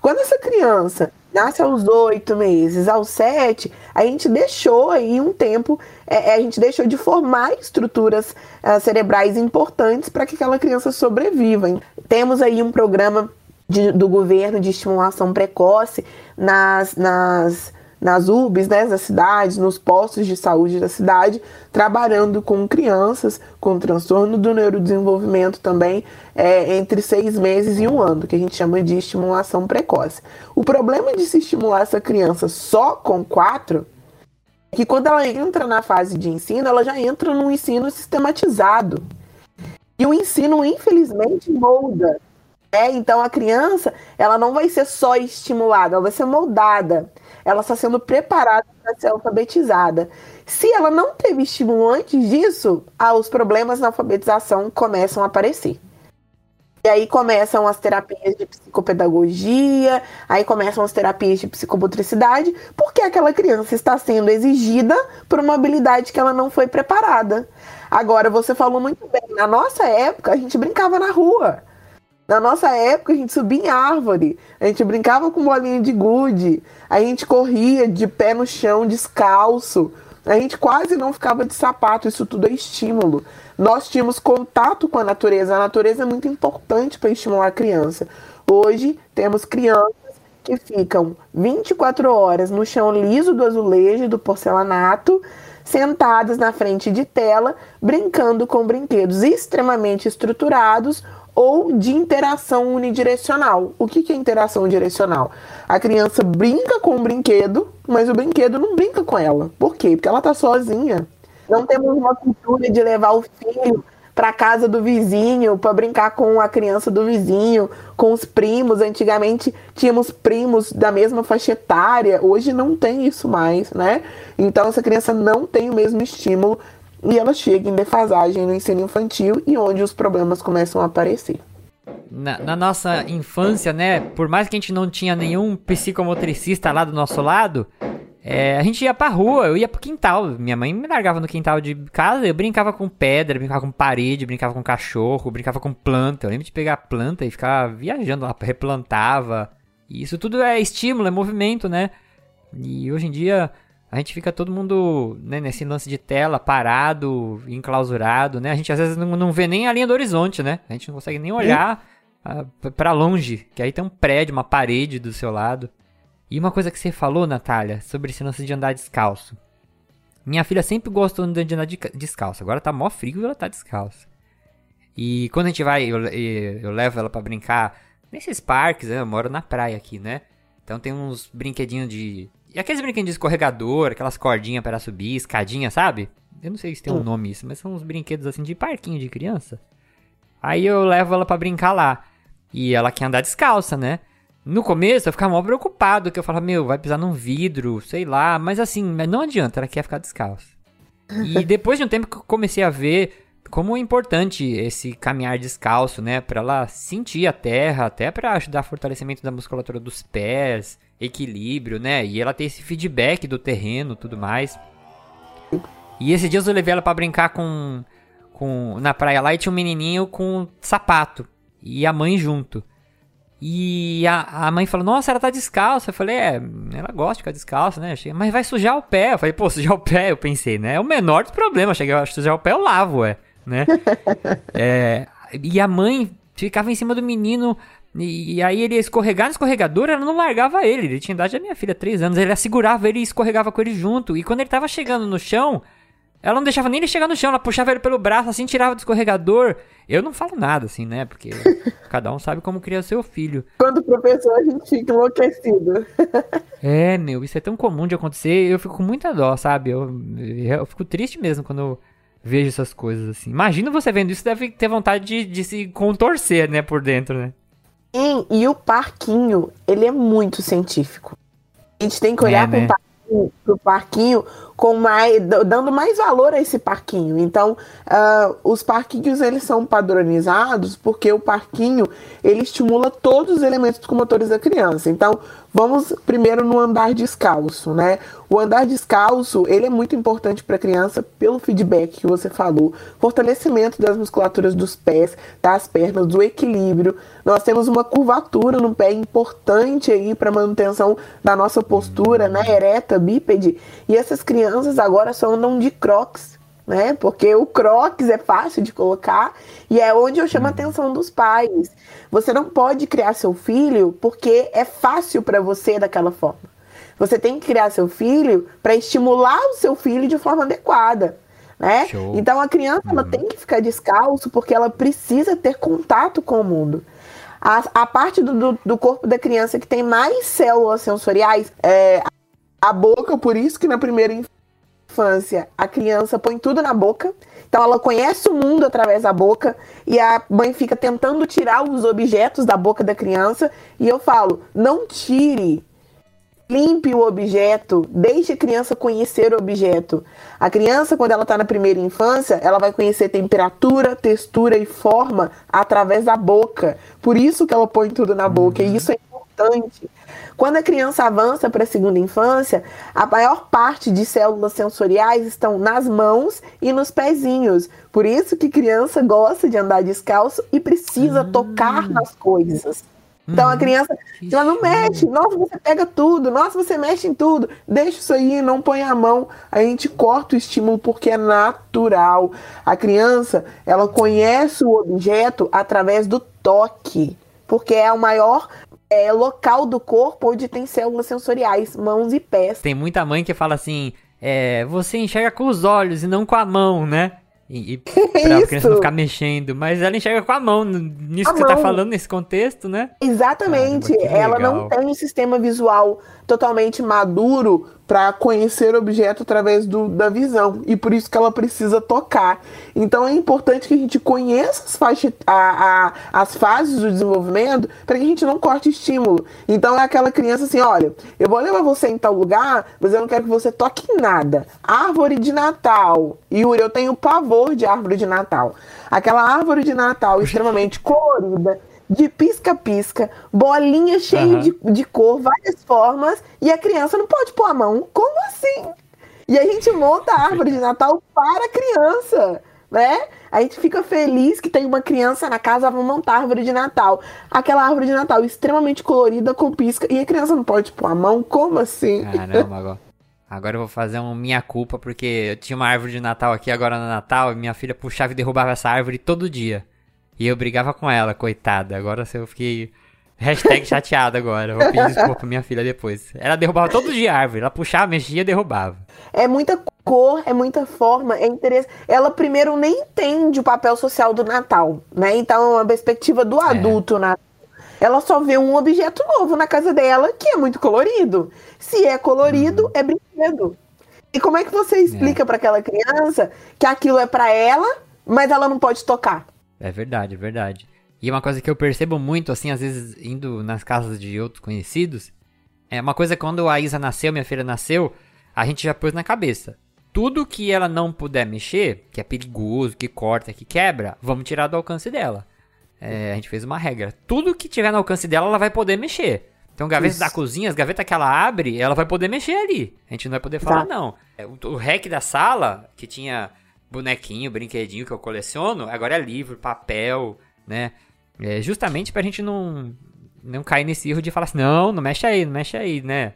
Quando essa criança nasce aos oito meses, aos sete, a gente deixou aí um tempo, é, é a gente deixou de formar estruturas uh, cerebrais importantes para que aquela criança sobreviva. Temos aí um programa de, do governo de estimulação precoce nas, nas nas UBS, né, das cidades, nos postos de saúde da cidade, trabalhando com crianças com transtorno do neurodesenvolvimento também é, entre seis meses e um ano, que a gente chama de estimulação precoce. O problema de se estimular essa criança só com quatro é que quando ela entra na fase de ensino, ela já entra num ensino sistematizado. E o ensino, infelizmente, molda. É, então a criança, ela não vai ser só estimulada, ela vai ser moldada ela está sendo preparada para ser alfabetizada. Se ela não teve estímulo antes disso, ah, os problemas na alfabetização começam a aparecer. E aí começam as terapias de psicopedagogia, aí começam as terapias de psicomotricidade, porque aquela criança está sendo exigida por uma habilidade que ela não foi preparada. Agora, você falou muito bem, na nossa época a gente brincava na rua. Na nossa época, a gente subia em árvore, a gente brincava com bolinha de gude, a gente corria de pé no chão, descalço, a gente quase não ficava de sapato, isso tudo é estímulo. Nós tínhamos contato com a natureza, a natureza é muito importante para estimular a criança. Hoje, temos crianças que ficam 24 horas no chão liso do azulejo, do porcelanato, sentadas na frente de tela, brincando com brinquedos extremamente estruturados ou de interação unidirecional. O que é interação direcional? A criança brinca com o brinquedo, mas o brinquedo não brinca com ela. Por quê? Porque ela está sozinha. Não temos uma cultura de levar o filho para casa do vizinho para brincar com a criança do vizinho, com os primos. Antigamente tínhamos primos da mesma faixa etária, hoje não tem isso mais, né? Então essa criança não tem o mesmo estímulo e ela chega em defasagem no ensino infantil e onde os problemas começam a aparecer. Na, na, nossa infância, né, por mais que a gente não tinha nenhum psicomotricista lá do nosso lado, é, a gente ia pra rua, eu ia pro quintal. Minha mãe me largava no quintal de casa, eu brincava com pedra, brincava com parede, brincava com cachorro, brincava com planta. Eu lembro de pegar planta e ficar viajando lá, replantava. E isso tudo é estímulo, é movimento, né? E hoje em dia a gente fica todo mundo né, nesse lance de tela, parado, enclausurado, né? A gente às vezes não, não vê nem a linha do horizonte, né? A gente não consegue nem olhar uh, ah, para longe, que aí tem um prédio, uma parede do seu lado. E uma coisa que você falou, Natália, sobre esse lance de andar descalço. Minha filha sempre gostou de andar de, descalço. Agora tá mó frio e ela tá descalça. E quando a gente vai, eu, eu levo ela para brincar nesses parques, né? eu moro na praia aqui, né? Então tem uns brinquedinhos de e aqueles brinquedos de escorregador, aquelas cordinhas para subir, escadinha, sabe? Eu não sei se tem um hum. nome isso, mas são uns brinquedos assim de parquinho de criança. Aí eu levo ela para brincar lá. E ela quer andar descalça, né? no começo eu ficava mal preocupado, que eu falava, meu, vai pisar num vidro, sei lá, mas assim, não adianta, ela quer ficar descalça. E depois de um tempo que eu comecei a ver como é importante esse caminhar descalço, né, para ela sentir a terra, até para ajudar fortalecimento da musculatura dos pés, equilíbrio, né, e ela ter esse feedback do terreno, tudo mais. E esses dias eu levei ela para brincar com, com na praia lá e tinha um menininho com sapato e a mãe junto. E a, a mãe falou, nossa, ela tá descalça. Eu falei, é, ela gosta de ficar descalça, né? Achei, mas vai sujar o pé. Eu falei, pô, sujar o pé, eu pensei, né? É o menor dos problemas. Cheguei a sujar o pé, eu lavo, é, né? é, e a mãe ficava em cima do menino. E, e, aí ele ia escorregar no escorregador, ela não largava ele. Ele tinha idade da minha filha, 3 anos. Ele segurava ele e escorregava com ele junto. E quando ele tava chegando no chão, ela não deixava nem ele chegar no chão, ela puxava ele pelo braço, assim, tirava do escorregador. Eu não falo nada, assim, né? Porque cada um sabe como criar seu filho. Quando professor, a gente fica enlouquecido. é, meu, isso é tão comum de acontecer. Eu fico com muita dó, sabe? Eu, eu fico triste mesmo quando eu vejo essas coisas, assim. Imagina você vendo isso, deve ter vontade de, de se contorcer, né, por dentro, né? Sim, e o parquinho, ele é muito científico. A gente tem que olhar é, né? pro, pro parquinho com mais, dando mais valor a esse parquinho. Então, uh, os parquinhos eles são padronizados porque o parquinho ele estimula todos os elementos motores da criança. Então, vamos primeiro no andar descalço, né? O andar descalço ele é muito importante para a criança pelo feedback que você falou, fortalecimento das musculaturas dos pés, das pernas, do equilíbrio. Nós temos uma curvatura no pé importante aí para manutenção da nossa postura, né? Ereta, bípede. E essas crianças crianças agora só andam de crocs, né? Porque o crocs é fácil de colocar e é onde eu chamo a atenção dos pais. Você não pode criar seu filho porque é fácil para você daquela forma. Você tem que criar seu filho para estimular o seu filho de forma adequada. Né? Então a criança ela uhum. tem que ficar descalço porque ela precisa ter contato com o mundo. A, a parte do, do, do, corpo da criança que tem mais células sensoriais é a boca, por isso que na primeira infância, a criança põe tudo na boca. Então ela conhece o mundo através da boca e a mãe fica tentando tirar os objetos da boca da criança. E eu falo: não tire, limpe o objeto, deixe a criança conhecer o objeto. A criança, quando ela está na primeira infância, ela vai conhecer temperatura, textura e forma através da boca. Por isso que ela põe tudo na boca. E isso é importante. Quando a criança avança para a segunda infância, a maior parte de células sensoriais estão nas mãos e nos pezinhos. Por isso que criança gosta de andar descalço e precisa hum. tocar nas coisas. Então a hum. criança, ela não mexe, nossa, você pega tudo, nossa, você mexe em tudo, deixa isso aí, não põe a mão. A gente corta o estímulo porque é natural. A criança, ela conhece o objeto através do toque, porque é o maior é, local do corpo onde tem células sensoriais, mãos e pés. Tem muita mãe que fala assim: é, você enxerga com os olhos e não com a mão, né? E, e pra a criança não ficar mexendo. Mas ela enxerga com a mão, nisso a que mão. você tá falando, nesse contexto, né? Exatamente. Caramba, ela não tem um sistema visual totalmente maduro para conhecer o objeto através do, da visão e por isso que ela precisa tocar. Então é importante que a gente conheça as, faixa, a, a, as fases do desenvolvimento para que a gente não corte estímulo. Então é aquela criança assim: olha, eu vou levar você em tal lugar, mas eu não quero que você toque nada. Árvore de Natal. Yuri, eu tenho pavor de árvore de Natal. Aquela árvore de Natal extremamente colorida de pisca-pisca, bolinha cheia uhum. de, de cor, várias formas, e a criança não pode pôr a mão. Como assim? E a gente monta a árvore de Natal para a criança, né? A gente fica feliz que tem uma criança na casa, vamos montar a árvore de Natal. Aquela árvore de Natal extremamente colorida, com pisca, e a criança não pode pôr a mão. Como assim? Caramba, agora. Agora eu vou fazer uma minha culpa, porque eu tinha uma árvore de Natal aqui agora no Natal, e minha filha puxava e derrubava essa árvore todo dia. E eu brigava com ela, coitada. Agora eu fiquei. Hashtag chateado agora. Vou pedir desculpa pra minha filha depois. Ela derrubava todo dia a árvore. Ela puxava, mexia, derrubava. É muita cor, é muita forma, é interesse. Ela primeiro nem entende o papel social do Natal, né? Então, é uma perspectiva do é. adulto, né? Ela só vê um objeto novo na casa dela que é muito colorido. Se é colorido, uhum. é brinquedo. E como é que você explica é. para aquela criança que aquilo é para ela, mas ela não pode tocar? É verdade, é verdade. E uma coisa que eu percebo muito, assim, às vezes indo nas casas de outros conhecidos, é uma coisa quando a Isa nasceu, minha filha nasceu, a gente já pôs na cabeça. Tudo que ela não puder mexer, que é perigoso, que corta, que quebra, vamos tirar do alcance dela. É, a gente fez uma regra. Tudo que tiver no alcance dela, ela vai poder mexer. Então, gaveta da cozinha, as gavetas que ela abre, ela vai poder mexer ali. A gente não vai poder falar, Tá. não. É, O, o rec da sala, que tinha bonequinho, brinquedinho que eu coleciono, agora é livro, papel, né? É justamente pra gente não, não cair nesse erro de falar assim, não, não mexe aí, não mexe aí, né?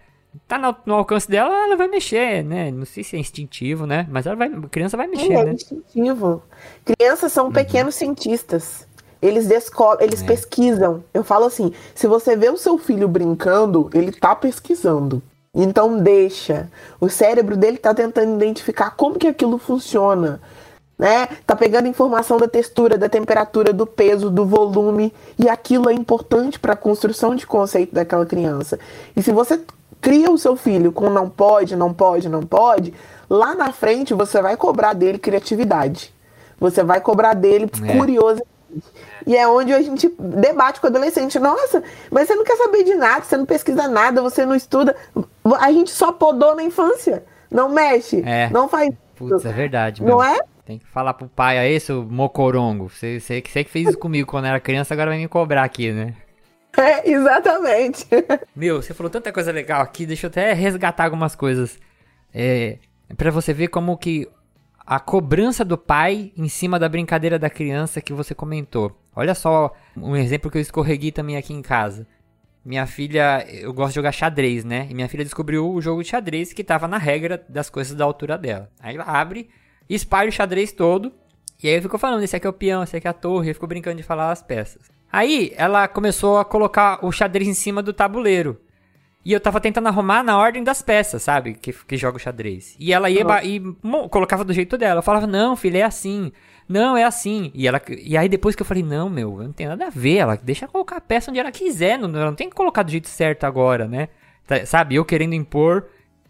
Tá no, no alcance dela, ela vai mexer, né? Não sei se é instintivo, né? Mas ela vai, a criança vai mexer, é né? instintivo. Crianças são pequenos cientistas. Eles descobrem, eles É. pesquisam. Eu falo assim: se você vê o seu filho brincando, ele tá pesquisando. Então deixa. O cérebro dele tá tentando identificar como que aquilo funciona. Né? Tá pegando informação da textura, da temperatura, do peso, do volume, e aquilo é importante para a construção de conceito daquela criança. E se você cria o seu filho com não pode, não pode, não pode, lá na frente você vai cobrar dele criatividade. Você vai cobrar dele É. curiosidade. E é onde a gente debate com o adolescente. Nossa, mas você não quer saber de nada, você não pesquisa nada, você não estuda. A gente só podou na infância. Não mexe, É. não faz Putz, é verdade, Não meu. é? Tem que falar pro pai, aí, seu mocorongo. Você, você, você que fez isso comigo quando era criança, agora vai me cobrar aqui, né? É, exatamente. Meu, você falou tanta coisa legal aqui, deixa eu até resgatar algumas coisas. É, pra você ver como que a cobrança do pai em cima da brincadeira da criança que você comentou. Olha só um exemplo que eu escorreguei também aqui em casa. Minha filha, eu gosto de jogar xadrez, né? E minha filha descobriu o jogo de xadrez que tava na regra das coisas da altura dela. Aí ela abre, espalha o xadrez todo, e aí ficou falando, esse aqui é o peão, esse aqui é a torre, e ficou brincando de falar as peças. Aí ela começou a colocar o xadrez em cima do tabuleiro. E eu tava tentando arrumar na ordem das peças, sabe? Que, que joga o xadrez. E ela ia e mo- colocava do jeito dela. Eu falava, não, filha, é assim. Não, é assim. E, ela, e aí depois que eu falei, não, meu, não tem nada a ver. Ela deixa colocar a peça onde ela quiser. Não, ela não tem que colocar do jeito certo agora, né? Tá- sabe? Eu querendo impor.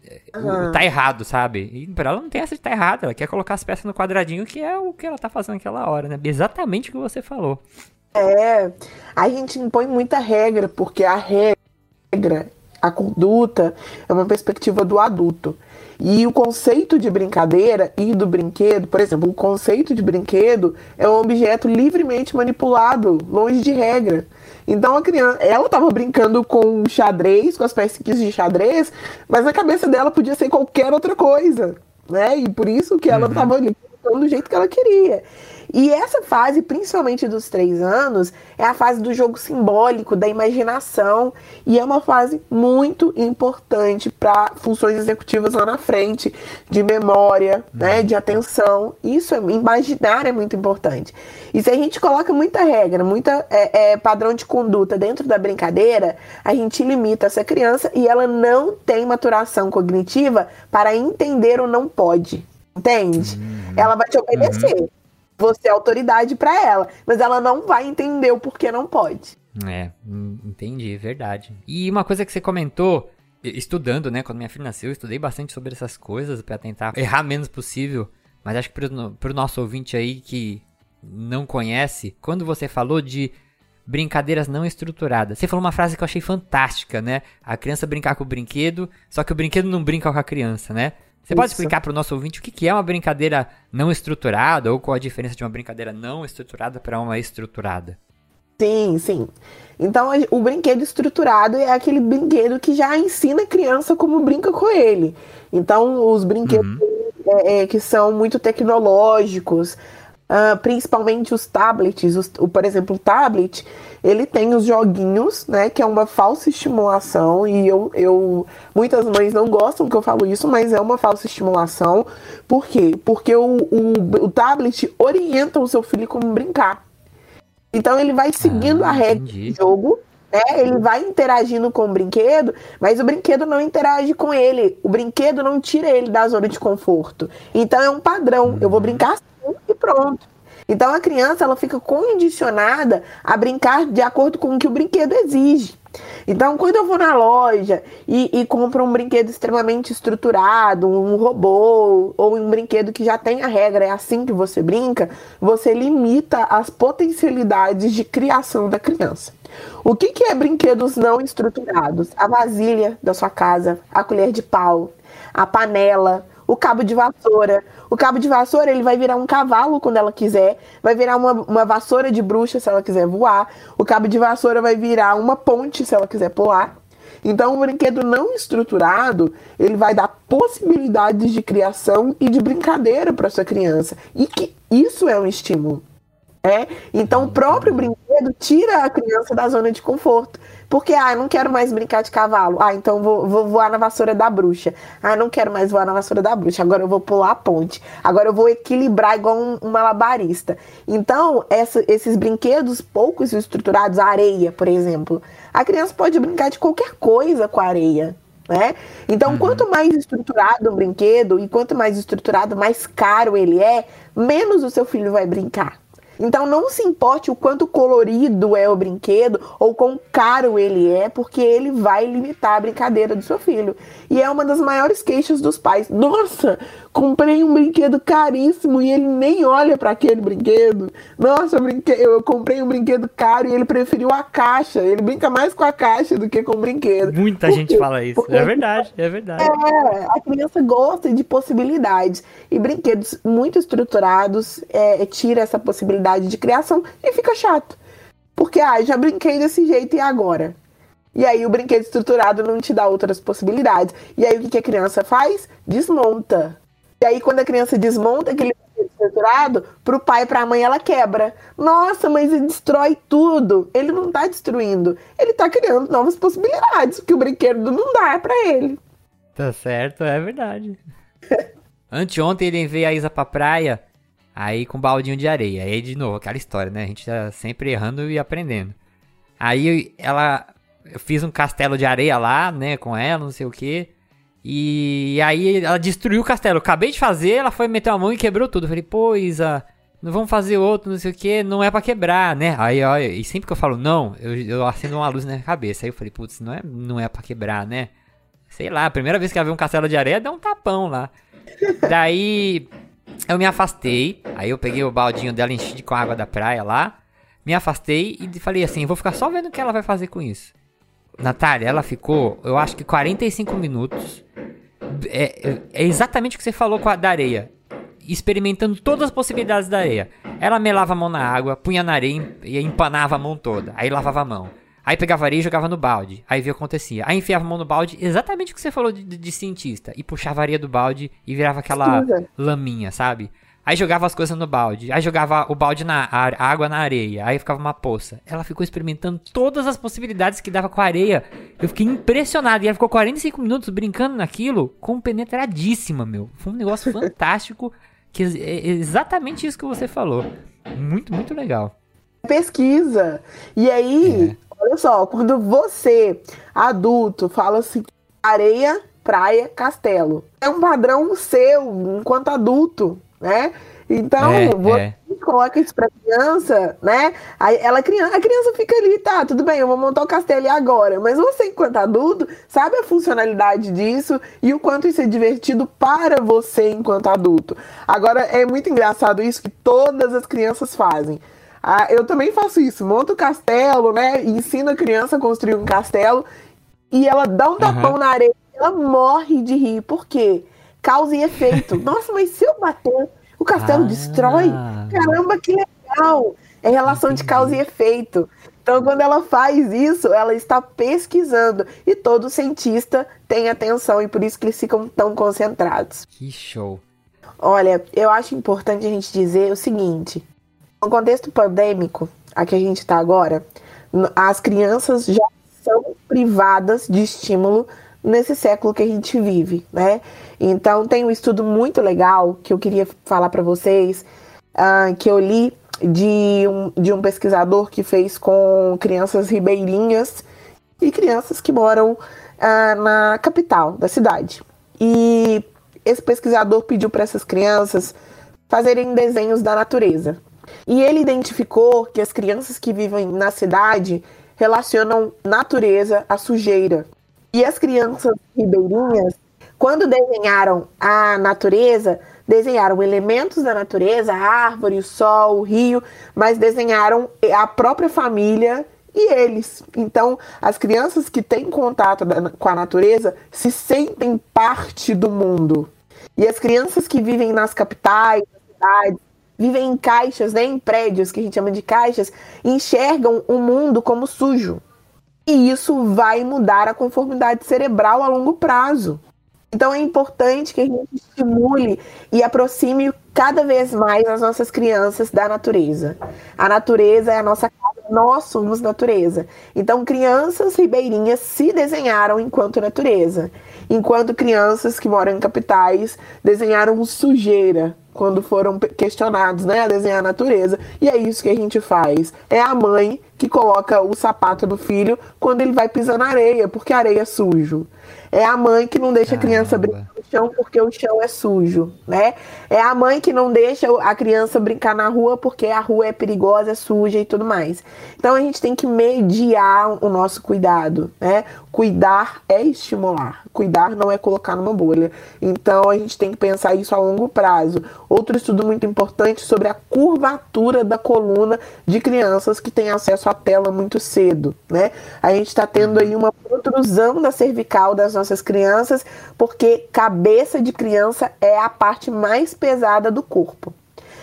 eh, o- Tá errado, sabe? E pra ela não tem essa de tá errado. Ela quer colocar as peças no quadradinho, que é o que ela tá fazendo naquela hora, né? Exatamente o que você falou. É, a gente impõe muita regra, porque a regra, a conduta, é uma perspectiva do adulto. E o conceito de brincadeira e do brinquedo, por exemplo, o conceito de brinquedo é um objeto livremente manipulado, longe de regra. Então a criança, ela estava brincando com xadrez, com as pecinhas de xadrez, mas na cabeça dela podia ser qualquer outra coisa, né? E por isso que ela estava ali brincando do jeito que ela queria. E essa fase, principalmente dos três anos, é a fase do jogo simbólico, da imaginação, e é uma fase muito importante para funções executivas lá na frente, de memória, né, de atenção. Isso é imaginar é muito importante. E se a gente coloca muita regra, muita é, é, padrão de conduta dentro da brincadeira, a gente limita essa criança e ela não tem maturação cognitiva para entender o não pode. Entende? Ela vai te obedecer. Você é autoridade para ela, mas ela não vai entender o porquê não pode. É, entendi, verdade. E uma coisa que você comentou, estudando, né, quando minha filha nasceu, eu estudei bastante sobre essas coisas pra tentar errar menos possível. Mas acho que pro, pro nosso ouvinte aí que não conhece, quando você falou de brincadeiras não estruturadas, você falou uma frase que eu achei fantástica, né? A criança brincar com o brinquedo, só que o brinquedo não brinca com a criança, né? Você pode explicar pro nosso ouvinte o que que é uma brincadeira não estruturada ou qual a diferença de uma brincadeira não estruturada para uma estruturada? Sim, sim. Então, o brinquedo estruturado é aquele brinquedo que já ensina a criança como brinca com ele. Então, os brinquedos é, é, que são muito tecnológicos, ah, principalmente os tablets, os- o, por exemplo, o tablet, ele tem os joguinhos, né, que é uma falsa estimulação, e eu, eu muitas mães não gostam que eu falo isso, mas é uma falsa estimulação. Por quê? Porque o, o, o tablet orienta o seu filho como brincar. Então ele vai seguindo Ah, a regra do jogo, né? Ele vai interagindo com o brinquedo, mas o brinquedo não interage com ele. O brinquedo não tira ele da zona de conforto. Então é um padrão. Eu vou brincar assim e pronto. Então a criança ela fica condicionada a brincar de acordo com o que o brinquedo exige. Então, quando eu vou na loja e, e compro um brinquedo extremamente estruturado, um robô, ou um brinquedo que já tem a regra, é assim que você brinca, você limita as potencialidades de criação da criança. O que, que é brinquedos não estruturados? A vasilha da sua casa, a colher de pau, a panela, o cabo de vassoura. O cabo de vassoura ele vai virar um cavalo quando ela quiser, vai virar uma, uma vassoura de bruxa se ela quiser voar. O cabo de vassoura vai virar uma ponte se ela quiser pular. Então, um brinquedo não estruturado, ele vai dar possibilidades de criação e de brincadeira para sua criança. E que isso é um estímulo. É? Então, o próprio brinquedo tira a criança da zona de conforto. Porque, ah, eu não quero mais brincar de cavalo. Ah, então vou, vou voar na vassoura da bruxa. Ah, não quero mais voar na vassoura da bruxa. Agora eu vou pular a ponte. Agora eu vou equilibrar igual um, um malabarista. Então, essa, esses brinquedos poucos estruturados, a areia, por exemplo. A criança pode brincar de qualquer coisa com a areia. Né? Então, uhum. quanto mais estruturado o brinquedo e quanto mais estruturado, mais caro ele é, menos o seu filho vai brincar. Então não se importe o quanto colorido é o brinquedo ou quão caro ele é, porque ele vai limitar a brincadeira do seu filho. E é uma das maiores queixas dos pais. Nossa, comprei um brinquedo caríssimo e ele nem olha para aquele brinquedo. Nossa, eu, eu comprei um brinquedo caro e ele preferiu a caixa. Ele brinca mais com a caixa do que com o brinquedo. Muita Por gente fala isso. Porque... É verdade, é verdade. É, a criança gosta de possibilidades. E brinquedos muito estruturados é, tira essa possibilidade de criação e fica chato. Porque, ah, já brinquei desse jeito e agora? E aí o brinquedo estruturado não te dá outras possibilidades. E aí o que, que a criança faz? Desmonta. E aí, quando a criança desmonta aquele estruturado, pro pai e pra mãe ela quebra. Nossa, mas ele destrói tudo. Ele não tá destruindo. Ele tá criando novas possibilidades, que o brinquedo não dá para ele. Tá certo, é verdade. Anteontem ele veio a Isa pra praia, aí com um baldinho de areia. Aí de novo, aquela história, né? A gente tá sempre errando e aprendendo. Aí ela. Eu fiz um castelo de areia lá, né, com ela, não sei o que. E aí ela destruiu o castelo. Eu acabei de fazer, ela foi meter a mão e quebrou tudo. Eu falei, pô, Isa, não vamos fazer outro, não sei o que, não é para quebrar, né? Aí, ó, e sempre que eu falo não, eu, eu acendo uma luz na cabeça. Aí eu falei, putz, não é, não é para quebrar, né? Sei lá, a primeira vez que ela viu um castelo de areia, deu um tapão lá. Daí eu me afastei, aí eu peguei o baldinho dela, enchi com água da praia lá, me afastei e falei assim, vou ficar só vendo o que ela vai fazer com isso. Natália, ela ficou, eu acho que 45 minutos. É, é, é exatamente o que você falou com a da areia. Experimentando todas as possibilidades da areia. Ela melava a mão na água, punha na areia e empanava a mão toda. Aí lavava a mão. Aí pegava areia e jogava no balde. Aí via o que acontecia. Aí enfiava a mão no balde, exatamente o que você falou de, de, de cientista. E puxava a areia do balde e virava aquela laminha, sabe? Aí jogava as coisas no balde. Aí jogava o balde na a água na areia. Aí ficava uma poça. Ela ficou experimentando todas as possibilidades que dava com a areia. Eu fiquei impressionado. E ela ficou 45 minutos brincando naquilo, compenetradíssima, meu. Foi um negócio fantástico. Que é, é exatamente isso que você falou. Muito, muito legal. Pesquisa. E aí, é. olha só, quando você, adulto, fala assim, areia, praia, castelo. É um padrão seu, enquanto adulto né? Então, é, você é. coloca isso pra criança, né? Aí ela, a criança fica ali, tá, tudo bem, eu vou montar o castelo agora. Mas você, enquanto adulto, sabe a funcionalidade disso e o quanto isso é divertido para você enquanto adulto. Agora, é muito engraçado isso que todas as crianças fazem. Ah, eu também faço isso, monto o castelo, né? Ensino a criança a construir um castelo e ela dá um tapão uhum. na areia, ela morre de rir. Por quê? Causa e efeito. Nossa, mas se eu bater, o castelo ah. destrói? Caramba, que legal! É relação de causa e efeito. Então, quando ela faz isso, ela está pesquisando. E todo cientista tem atenção, e por isso que eles ficam tão concentrados. Que show! Olha, eu acho importante a gente dizer o seguinte: no contexto pandêmico, a que a gente está agora, as crianças já são privadas de estímulo nesse século que a gente vive, né? Então tem um estudo muito legal que eu queria falar para vocês, uh, que eu li de um, de um pesquisador que fez com crianças ribeirinhas e crianças que moram uh, na capital da cidade. E esse pesquisador pediu para essas crianças fazerem desenhos da natureza. E ele identificou que as crianças que vivem na cidade relacionam natureza à sujeira. E as crianças ribeirinhas, quando desenharam a natureza, desenharam elementos da natureza, a árvore, o sol, o rio, mas desenharam a própria família e eles. Então, as crianças que têm contato com a natureza se sentem parte do mundo. E as crianças que vivem nas capitais, nas cidades, vivem em caixas, né, em prédios que a gente chama de caixas, enxergam o mundo como sujo. E isso vai mudar a conformidade cerebral a longo prazo. Então é importante que a gente estimule e aproxime cada vez mais as nossas crianças da natureza. A natureza é a nossa casa, nós somos natureza. Então crianças ribeirinhas se desenharam enquanto natureza, enquanto crianças que moram em capitais desenharam sujeira, quando foram questionados, né, a desenhar a natureza. E é isso que a gente faz. É a mãe que coloca o sapato do filho quando ele vai pisar na areia, porque a areia é sujo. É a mãe que não deixa a criança brincar no chão porque o chão é sujo, né? É a mãe que não deixa a criança brincar na rua porque a rua é perigosa, é suja e tudo mais. Então a gente tem que mediar o nosso cuidado, né? Cuidar é estimular. Cuidar não é colocar numa bolha. Então a gente tem que pensar isso a longo prazo. Outro estudo muito importante sobre a curvatura da coluna de crianças que têm acesso à tela muito cedo, né? A gente está tendo aí uma protrusão da cervical das nossas crianças, porque cabeça de criança é a parte mais pesada do corpo.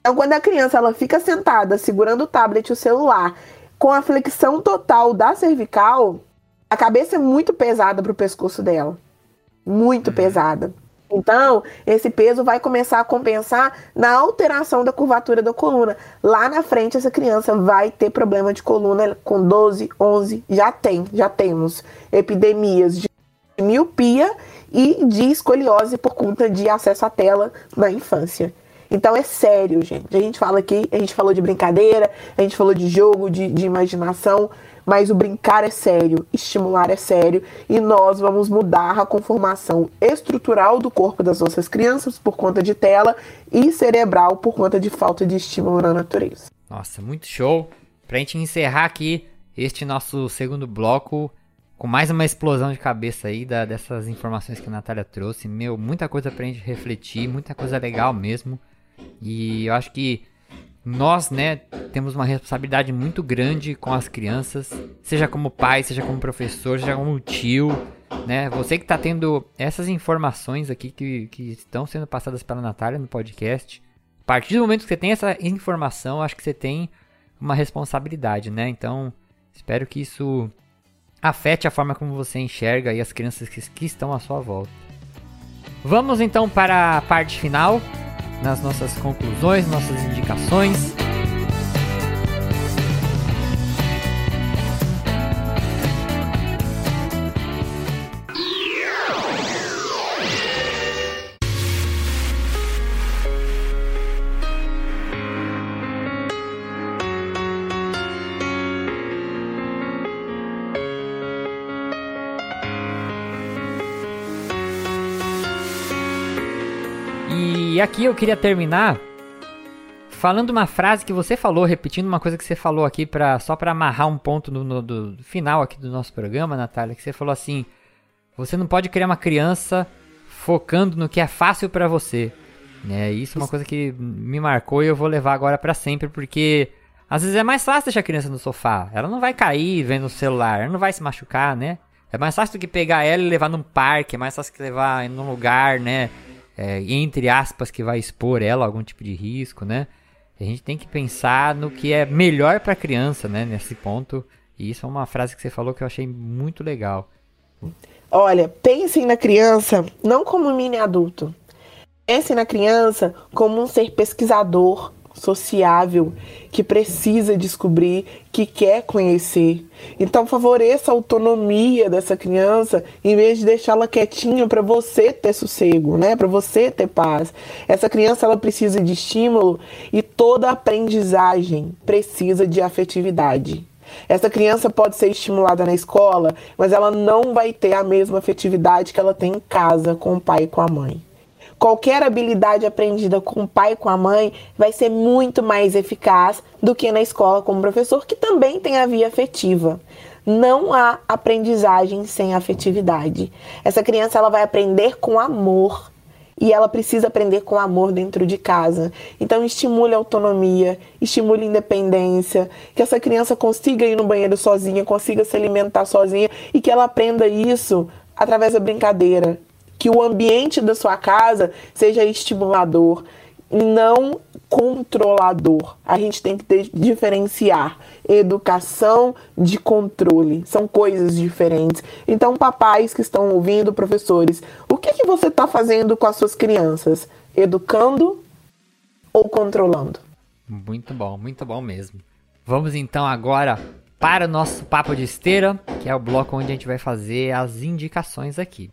Então, quando a criança ela fica sentada segurando o tablet e o celular, com a flexão total da cervical, a cabeça é muito pesada para o pescoço dela. Muito uhum. pesada. Então, esse peso vai começar a compensar na alteração da curvatura da coluna. Lá na frente, essa criança vai ter problema de coluna com 12, 11, já tem, já temos epidemias de miopia e de escoliose por conta de acesso à tela na infância. Então é sério, gente. A gente fala aqui, a gente falou de brincadeira, a gente falou de jogo, de, de imaginação, mas o brincar é sério, estimular é sério e nós vamos mudar a conformação estrutural do corpo das nossas crianças por conta de tela e cerebral por conta de falta de estímulo na natureza. Nossa, muito show. Pra gente encerrar aqui este nosso segundo bloco com mais uma explosão de cabeça aí da, dessas informações que a Natália trouxe. Meu, muita coisa pra gente refletir, muita coisa legal mesmo. E eu acho que nós, né, temos uma responsabilidade muito grande com as crianças, seja como pai, seja como professor, seja como tio, né? Você que está tendo essas informações aqui que, que estão sendo passadas pela Natália no podcast, a partir do momento que você tem essa informação, acho que você tem uma responsabilidade, né? Então, espero que isso afete a forma como você enxerga e as crianças que, que estão à sua volta. Vamos então para a parte final nas nossas conclusões, nossas indicações. Aqui eu queria terminar falando uma frase que você falou, repetindo uma coisa que você falou aqui para só para amarrar um ponto no, no do final aqui do nosso programa, Natália, que você falou assim: você não pode criar uma criança focando no que é fácil para você. É, isso é uma coisa que me marcou e eu vou levar agora para sempre, porque às vezes é mais fácil deixar a criança no sofá. Ela não vai cair vendo o celular, ela não vai se machucar, né? É mais fácil do que pegar ela e levar num parque, é mais fácil que levar num lugar, né? É, entre aspas, que vai expor ela a algum tipo de risco, né? A gente tem que pensar no que é melhor para a criança, né? Nesse ponto. E isso é uma frase que você falou que eu achei muito legal. Olha, pensem na criança não como um mini adulto. Pensem na criança como um ser pesquisador, sociável, que precisa descobrir, que quer conhecer. Então favoreça a autonomia dessa criança em vez de deixá-la quietinha para você ter sossego, né? Para você ter paz. Essa criança ela precisa de estímulo e toda aprendizagem precisa de afetividade. Essa criança pode ser estimulada na escola, mas ela não vai ter a mesma afetividade que ela tem em casa com o pai e com a mãe qualquer habilidade aprendida com o pai e com a mãe vai ser muito mais eficaz do que na escola com o professor, que também tem a via afetiva. Não há aprendizagem sem afetividade. Essa criança ela vai aprender com amor e ela precisa aprender com amor dentro de casa. Então estimule a autonomia, estimule a independência, que essa criança consiga ir no banheiro sozinha, consiga se alimentar sozinha e que ela aprenda isso através da brincadeira. Que o ambiente da sua casa seja estimulador, não controlador. A gente tem que diferenciar educação de controle. São coisas diferentes. Então, papais que estão ouvindo, professores, o que, que você está fazendo com as suas crianças? Educando ou controlando? Muito bom, muito bom mesmo. Vamos então agora para o nosso papo de esteira, que é o bloco onde a gente vai fazer as indicações aqui.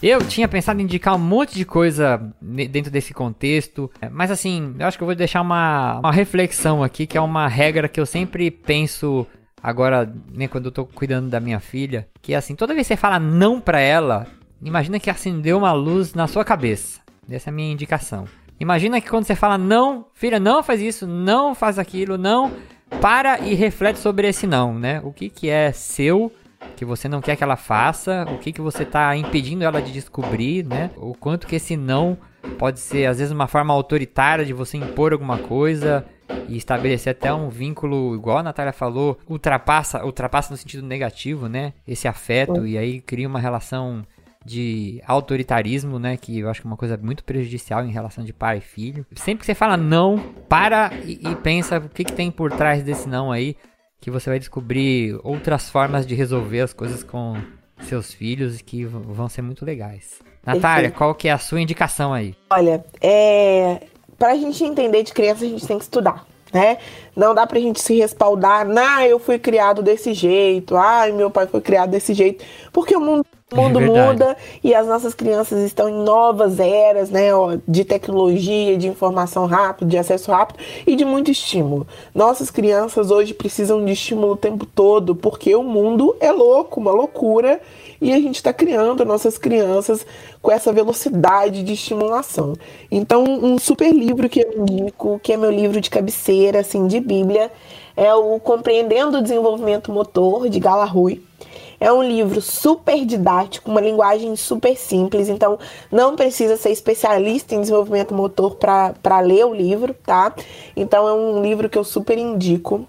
Eu tinha pensado em indicar um monte de coisa dentro desse contexto, mas assim, eu acho que eu vou deixar uma, uma reflexão aqui, que é uma regra que eu sempre penso agora, né, quando eu tô cuidando da minha filha, que é assim, toda vez que você fala não pra ela, imagina que acendeu uma luz na sua cabeça. Essa é a minha indicação. Imagina que quando você fala não, filha, não faz isso, não faz aquilo, não, para e reflete sobre esse não, né? O que que é seu que você não quer que ela faça, o que, que você está impedindo ela de descobrir, né? O quanto que esse não pode ser, às vezes, uma forma autoritária de você impor alguma coisa e estabelecer até um vínculo, igual a Natália falou, ultrapassa, ultrapassa no sentido negativo, né? Esse afeto, e aí cria uma relação de autoritarismo, né? Que eu acho que é uma coisa muito prejudicial em relação de pai e filho. Sempre que você fala não, para e, e pensa o que, que tem por trás desse não aí que você vai descobrir outras formas de resolver as coisas com seus filhos que vão ser muito legais. Natália, qual que é a sua indicação aí? Olha, é... pra gente entender de criança, a gente tem que estudar, né? Não dá pra gente se respaldar, ah, eu fui criado desse jeito, ah, meu pai foi criado desse jeito, porque o mundo o mundo é muda e as nossas crianças estão em novas eras, né, de tecnologia, de informação rápida, de acesso rápido e de muito estímulo. Nossas crianças hoje precisam de estímulo o tempo todo, porque o mundo é louco, uma loucura, e a gente está criando nossas crianças com essa velocidade de estimulação. Então, um super livro que eu indico, que é meu livro de cabeceira, assim, de Bíblia, é o Compreendendo o Desenvolvimento Motor, de Gala Rui. É um livro super didático, uma linguagem super simples, então não precisa ser especialista em desenvolvimento motor para ler o livro, tá? Então é um livro que eu super indico.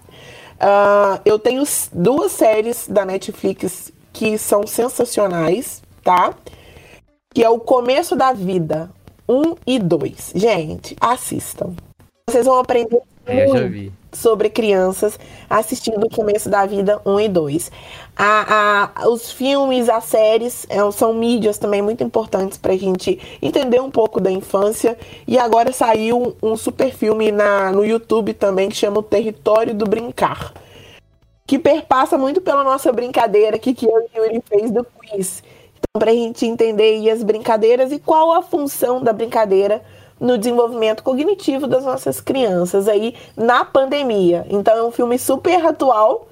Uh, eu tenho duas séries da Netflix que são sensacionais, tá? Que é o Começo da Vida 1 e 2. Gente, assistam. Vocês vão aprender muito sobre crianças assistindo o começo da vida 1 e 2. A, a, os filmes, as séries é, são mídias também muito importantes para a gente entender um pouco da infância. E agora saiu um, super filme na, no YouTube também que chama O Território do Brincar. Que perpassa muito pela nossa brincadeira que, que eu e o Yuri fez do quiz. Então, para a gente entender as brincadeiras e qual a função da brincadeira no desenvolvimento cognitivo das nossas crianças aí na pandemia. Então é um filme super atual,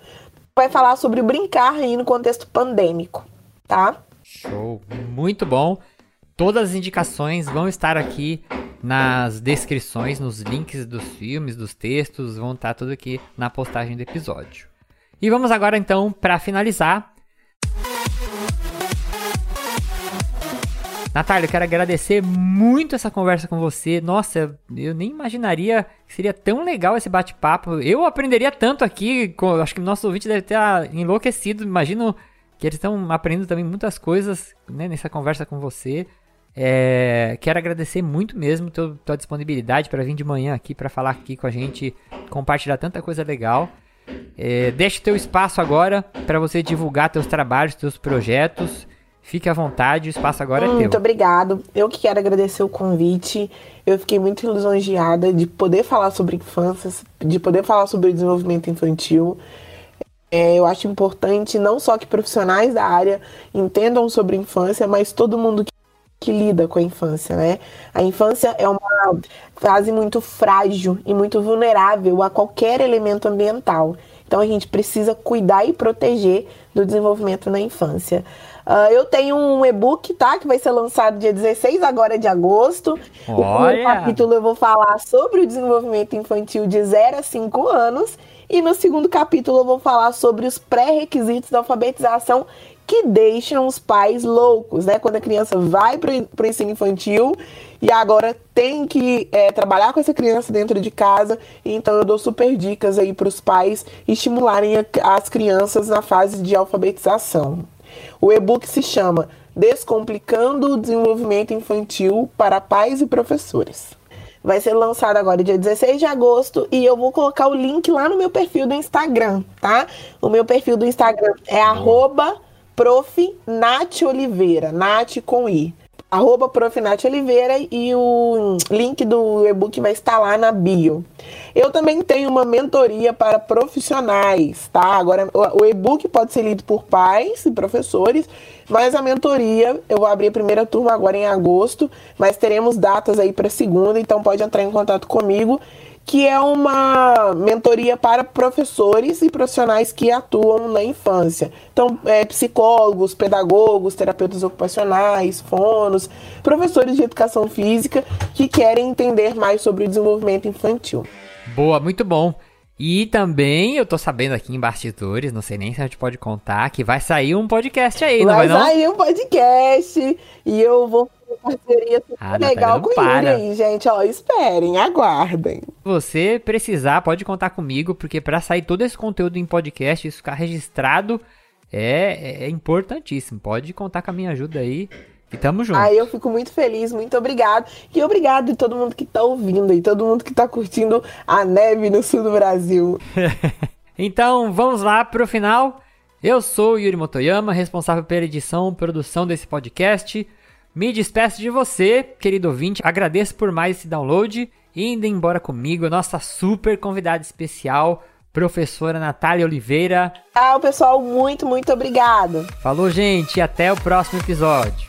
vai falar sobre brincar aí no contexto pandêmico, tá? Show, muito bom. Todas as indicações vão estar aqui nas descrições, nos links dos filmes, dos textos, vão estar tudo aqui na postagem do episódio. E vamos agora então para finalizar Natália, eu quero agradecer muito essa conversa com você. Nossa, eu nem imaginaria que seria tão legal esse bate-papo. Eu aprenderia tanto aqui, acho que nosso ouvinte deve ter enlouquecido. Imagino que eles estão aprendendo também muitas coisas né, nessa conversa com você. É, quero agradecer muito mesmo a tua disponibilidade para vir de manhã aqui para falar aqui com a gente, compartilhar tanta coisa legal. É, deixe teu espaço agora para você divulgar teus trabalhos, teus projetos. Fique à vontade, o espaço agora é teu. Muito obrigado. Eu que quero agradecer o convite. Eu fiquei muito lisonjeada de poder falar sobre infâncias, de poder falar sobre o desenvolvimento infantil. É, eu acho importante não só que profissionais da área entendam sobre infância, mas todo mundo que, que lida com a infância, né? A infância é uma fase muito frágil e muito vulnerável a qualquer elemento ambiental. Então a gente precisa cuidar e proteger do desenvolvimento na infância. Uh, eu tenho um e-book, tá? Que vai ser lançado dia 16 agora de agosto. Olha. No capítulo eu vou falar sobre o desenvolvimento infantil de 0 a 5 anos. E no segundo capítulo eu vou falar sobre os pré-requisitos da alfabetização que deixam os pais loucos, né? Quando a criança vai para o ensino infantil e agora tem que é, trabalhar com essa criança dentro de casa, então eu dou super dicas aí para os pais estimularem as crianças na fase de alfabetização. O e-book se chama Descomplicando o Desenvolvimento Infantil para Pais e Professores. Vai ser lançado agora dia 16 de agosto e eu vou colocar o link lá no meu perfil do Instagram, tá? O meu perfil do Instagram é arroba prof. Nath Oliveira, Nath com I arroba Profinat Oliveira e o link do e-book vai estar lá na bio. Eu também tenho uma mentoria para profissionais, tá? Agora, o e-book pode ser lido por pais e professores, mas a mentoria, eu vou abrir a primeira turma agora em agosto, mas teremos datas aí para segunda, então pode entrar em contato comigo que é uma mentoria para professores e profissionais que atuam na infância. Então, é, psicólogos, pedagogos, terapeutas ocupacionais, fonos, professores de educação física que querem entender mais sobre o desenvolvimento infantil. Boa, muito bom. E também eu tô sabendo aqui em bastidores, não sei nem se a gente pode contar, que vai sair um podcast aí, não vai, vai não? Vai sair um podcast e eu vou parceria ah, legal com o Yuri aí, gente. Ó, esperem, aguardem. Se você precisar, pode contar comigo, porque para sair todo esse conteúdo em podcast, isso ficar registrado, é, é importantíssimo. Pode contar com a minha ajuda aí. E tamo junto. Aí eu fico muito feliz, muito obrigado. E obrigado a todo mundo que tá ouvindo e todo mundo que tá curtindo a neve no sul do Brasil. então, vamos lá pro final. Eu sou Yuri Motoyama, responsável pela edição e produção desse podcast. Me despeço de você, querido ouvinte. Agradeço por mais esse download. Indo embora comigo, nossa super convidada especial, professora Natália Oliveira. Tchau, pessoal. Muito, muito obrigado. Falou, gente. Até o próximo episódio.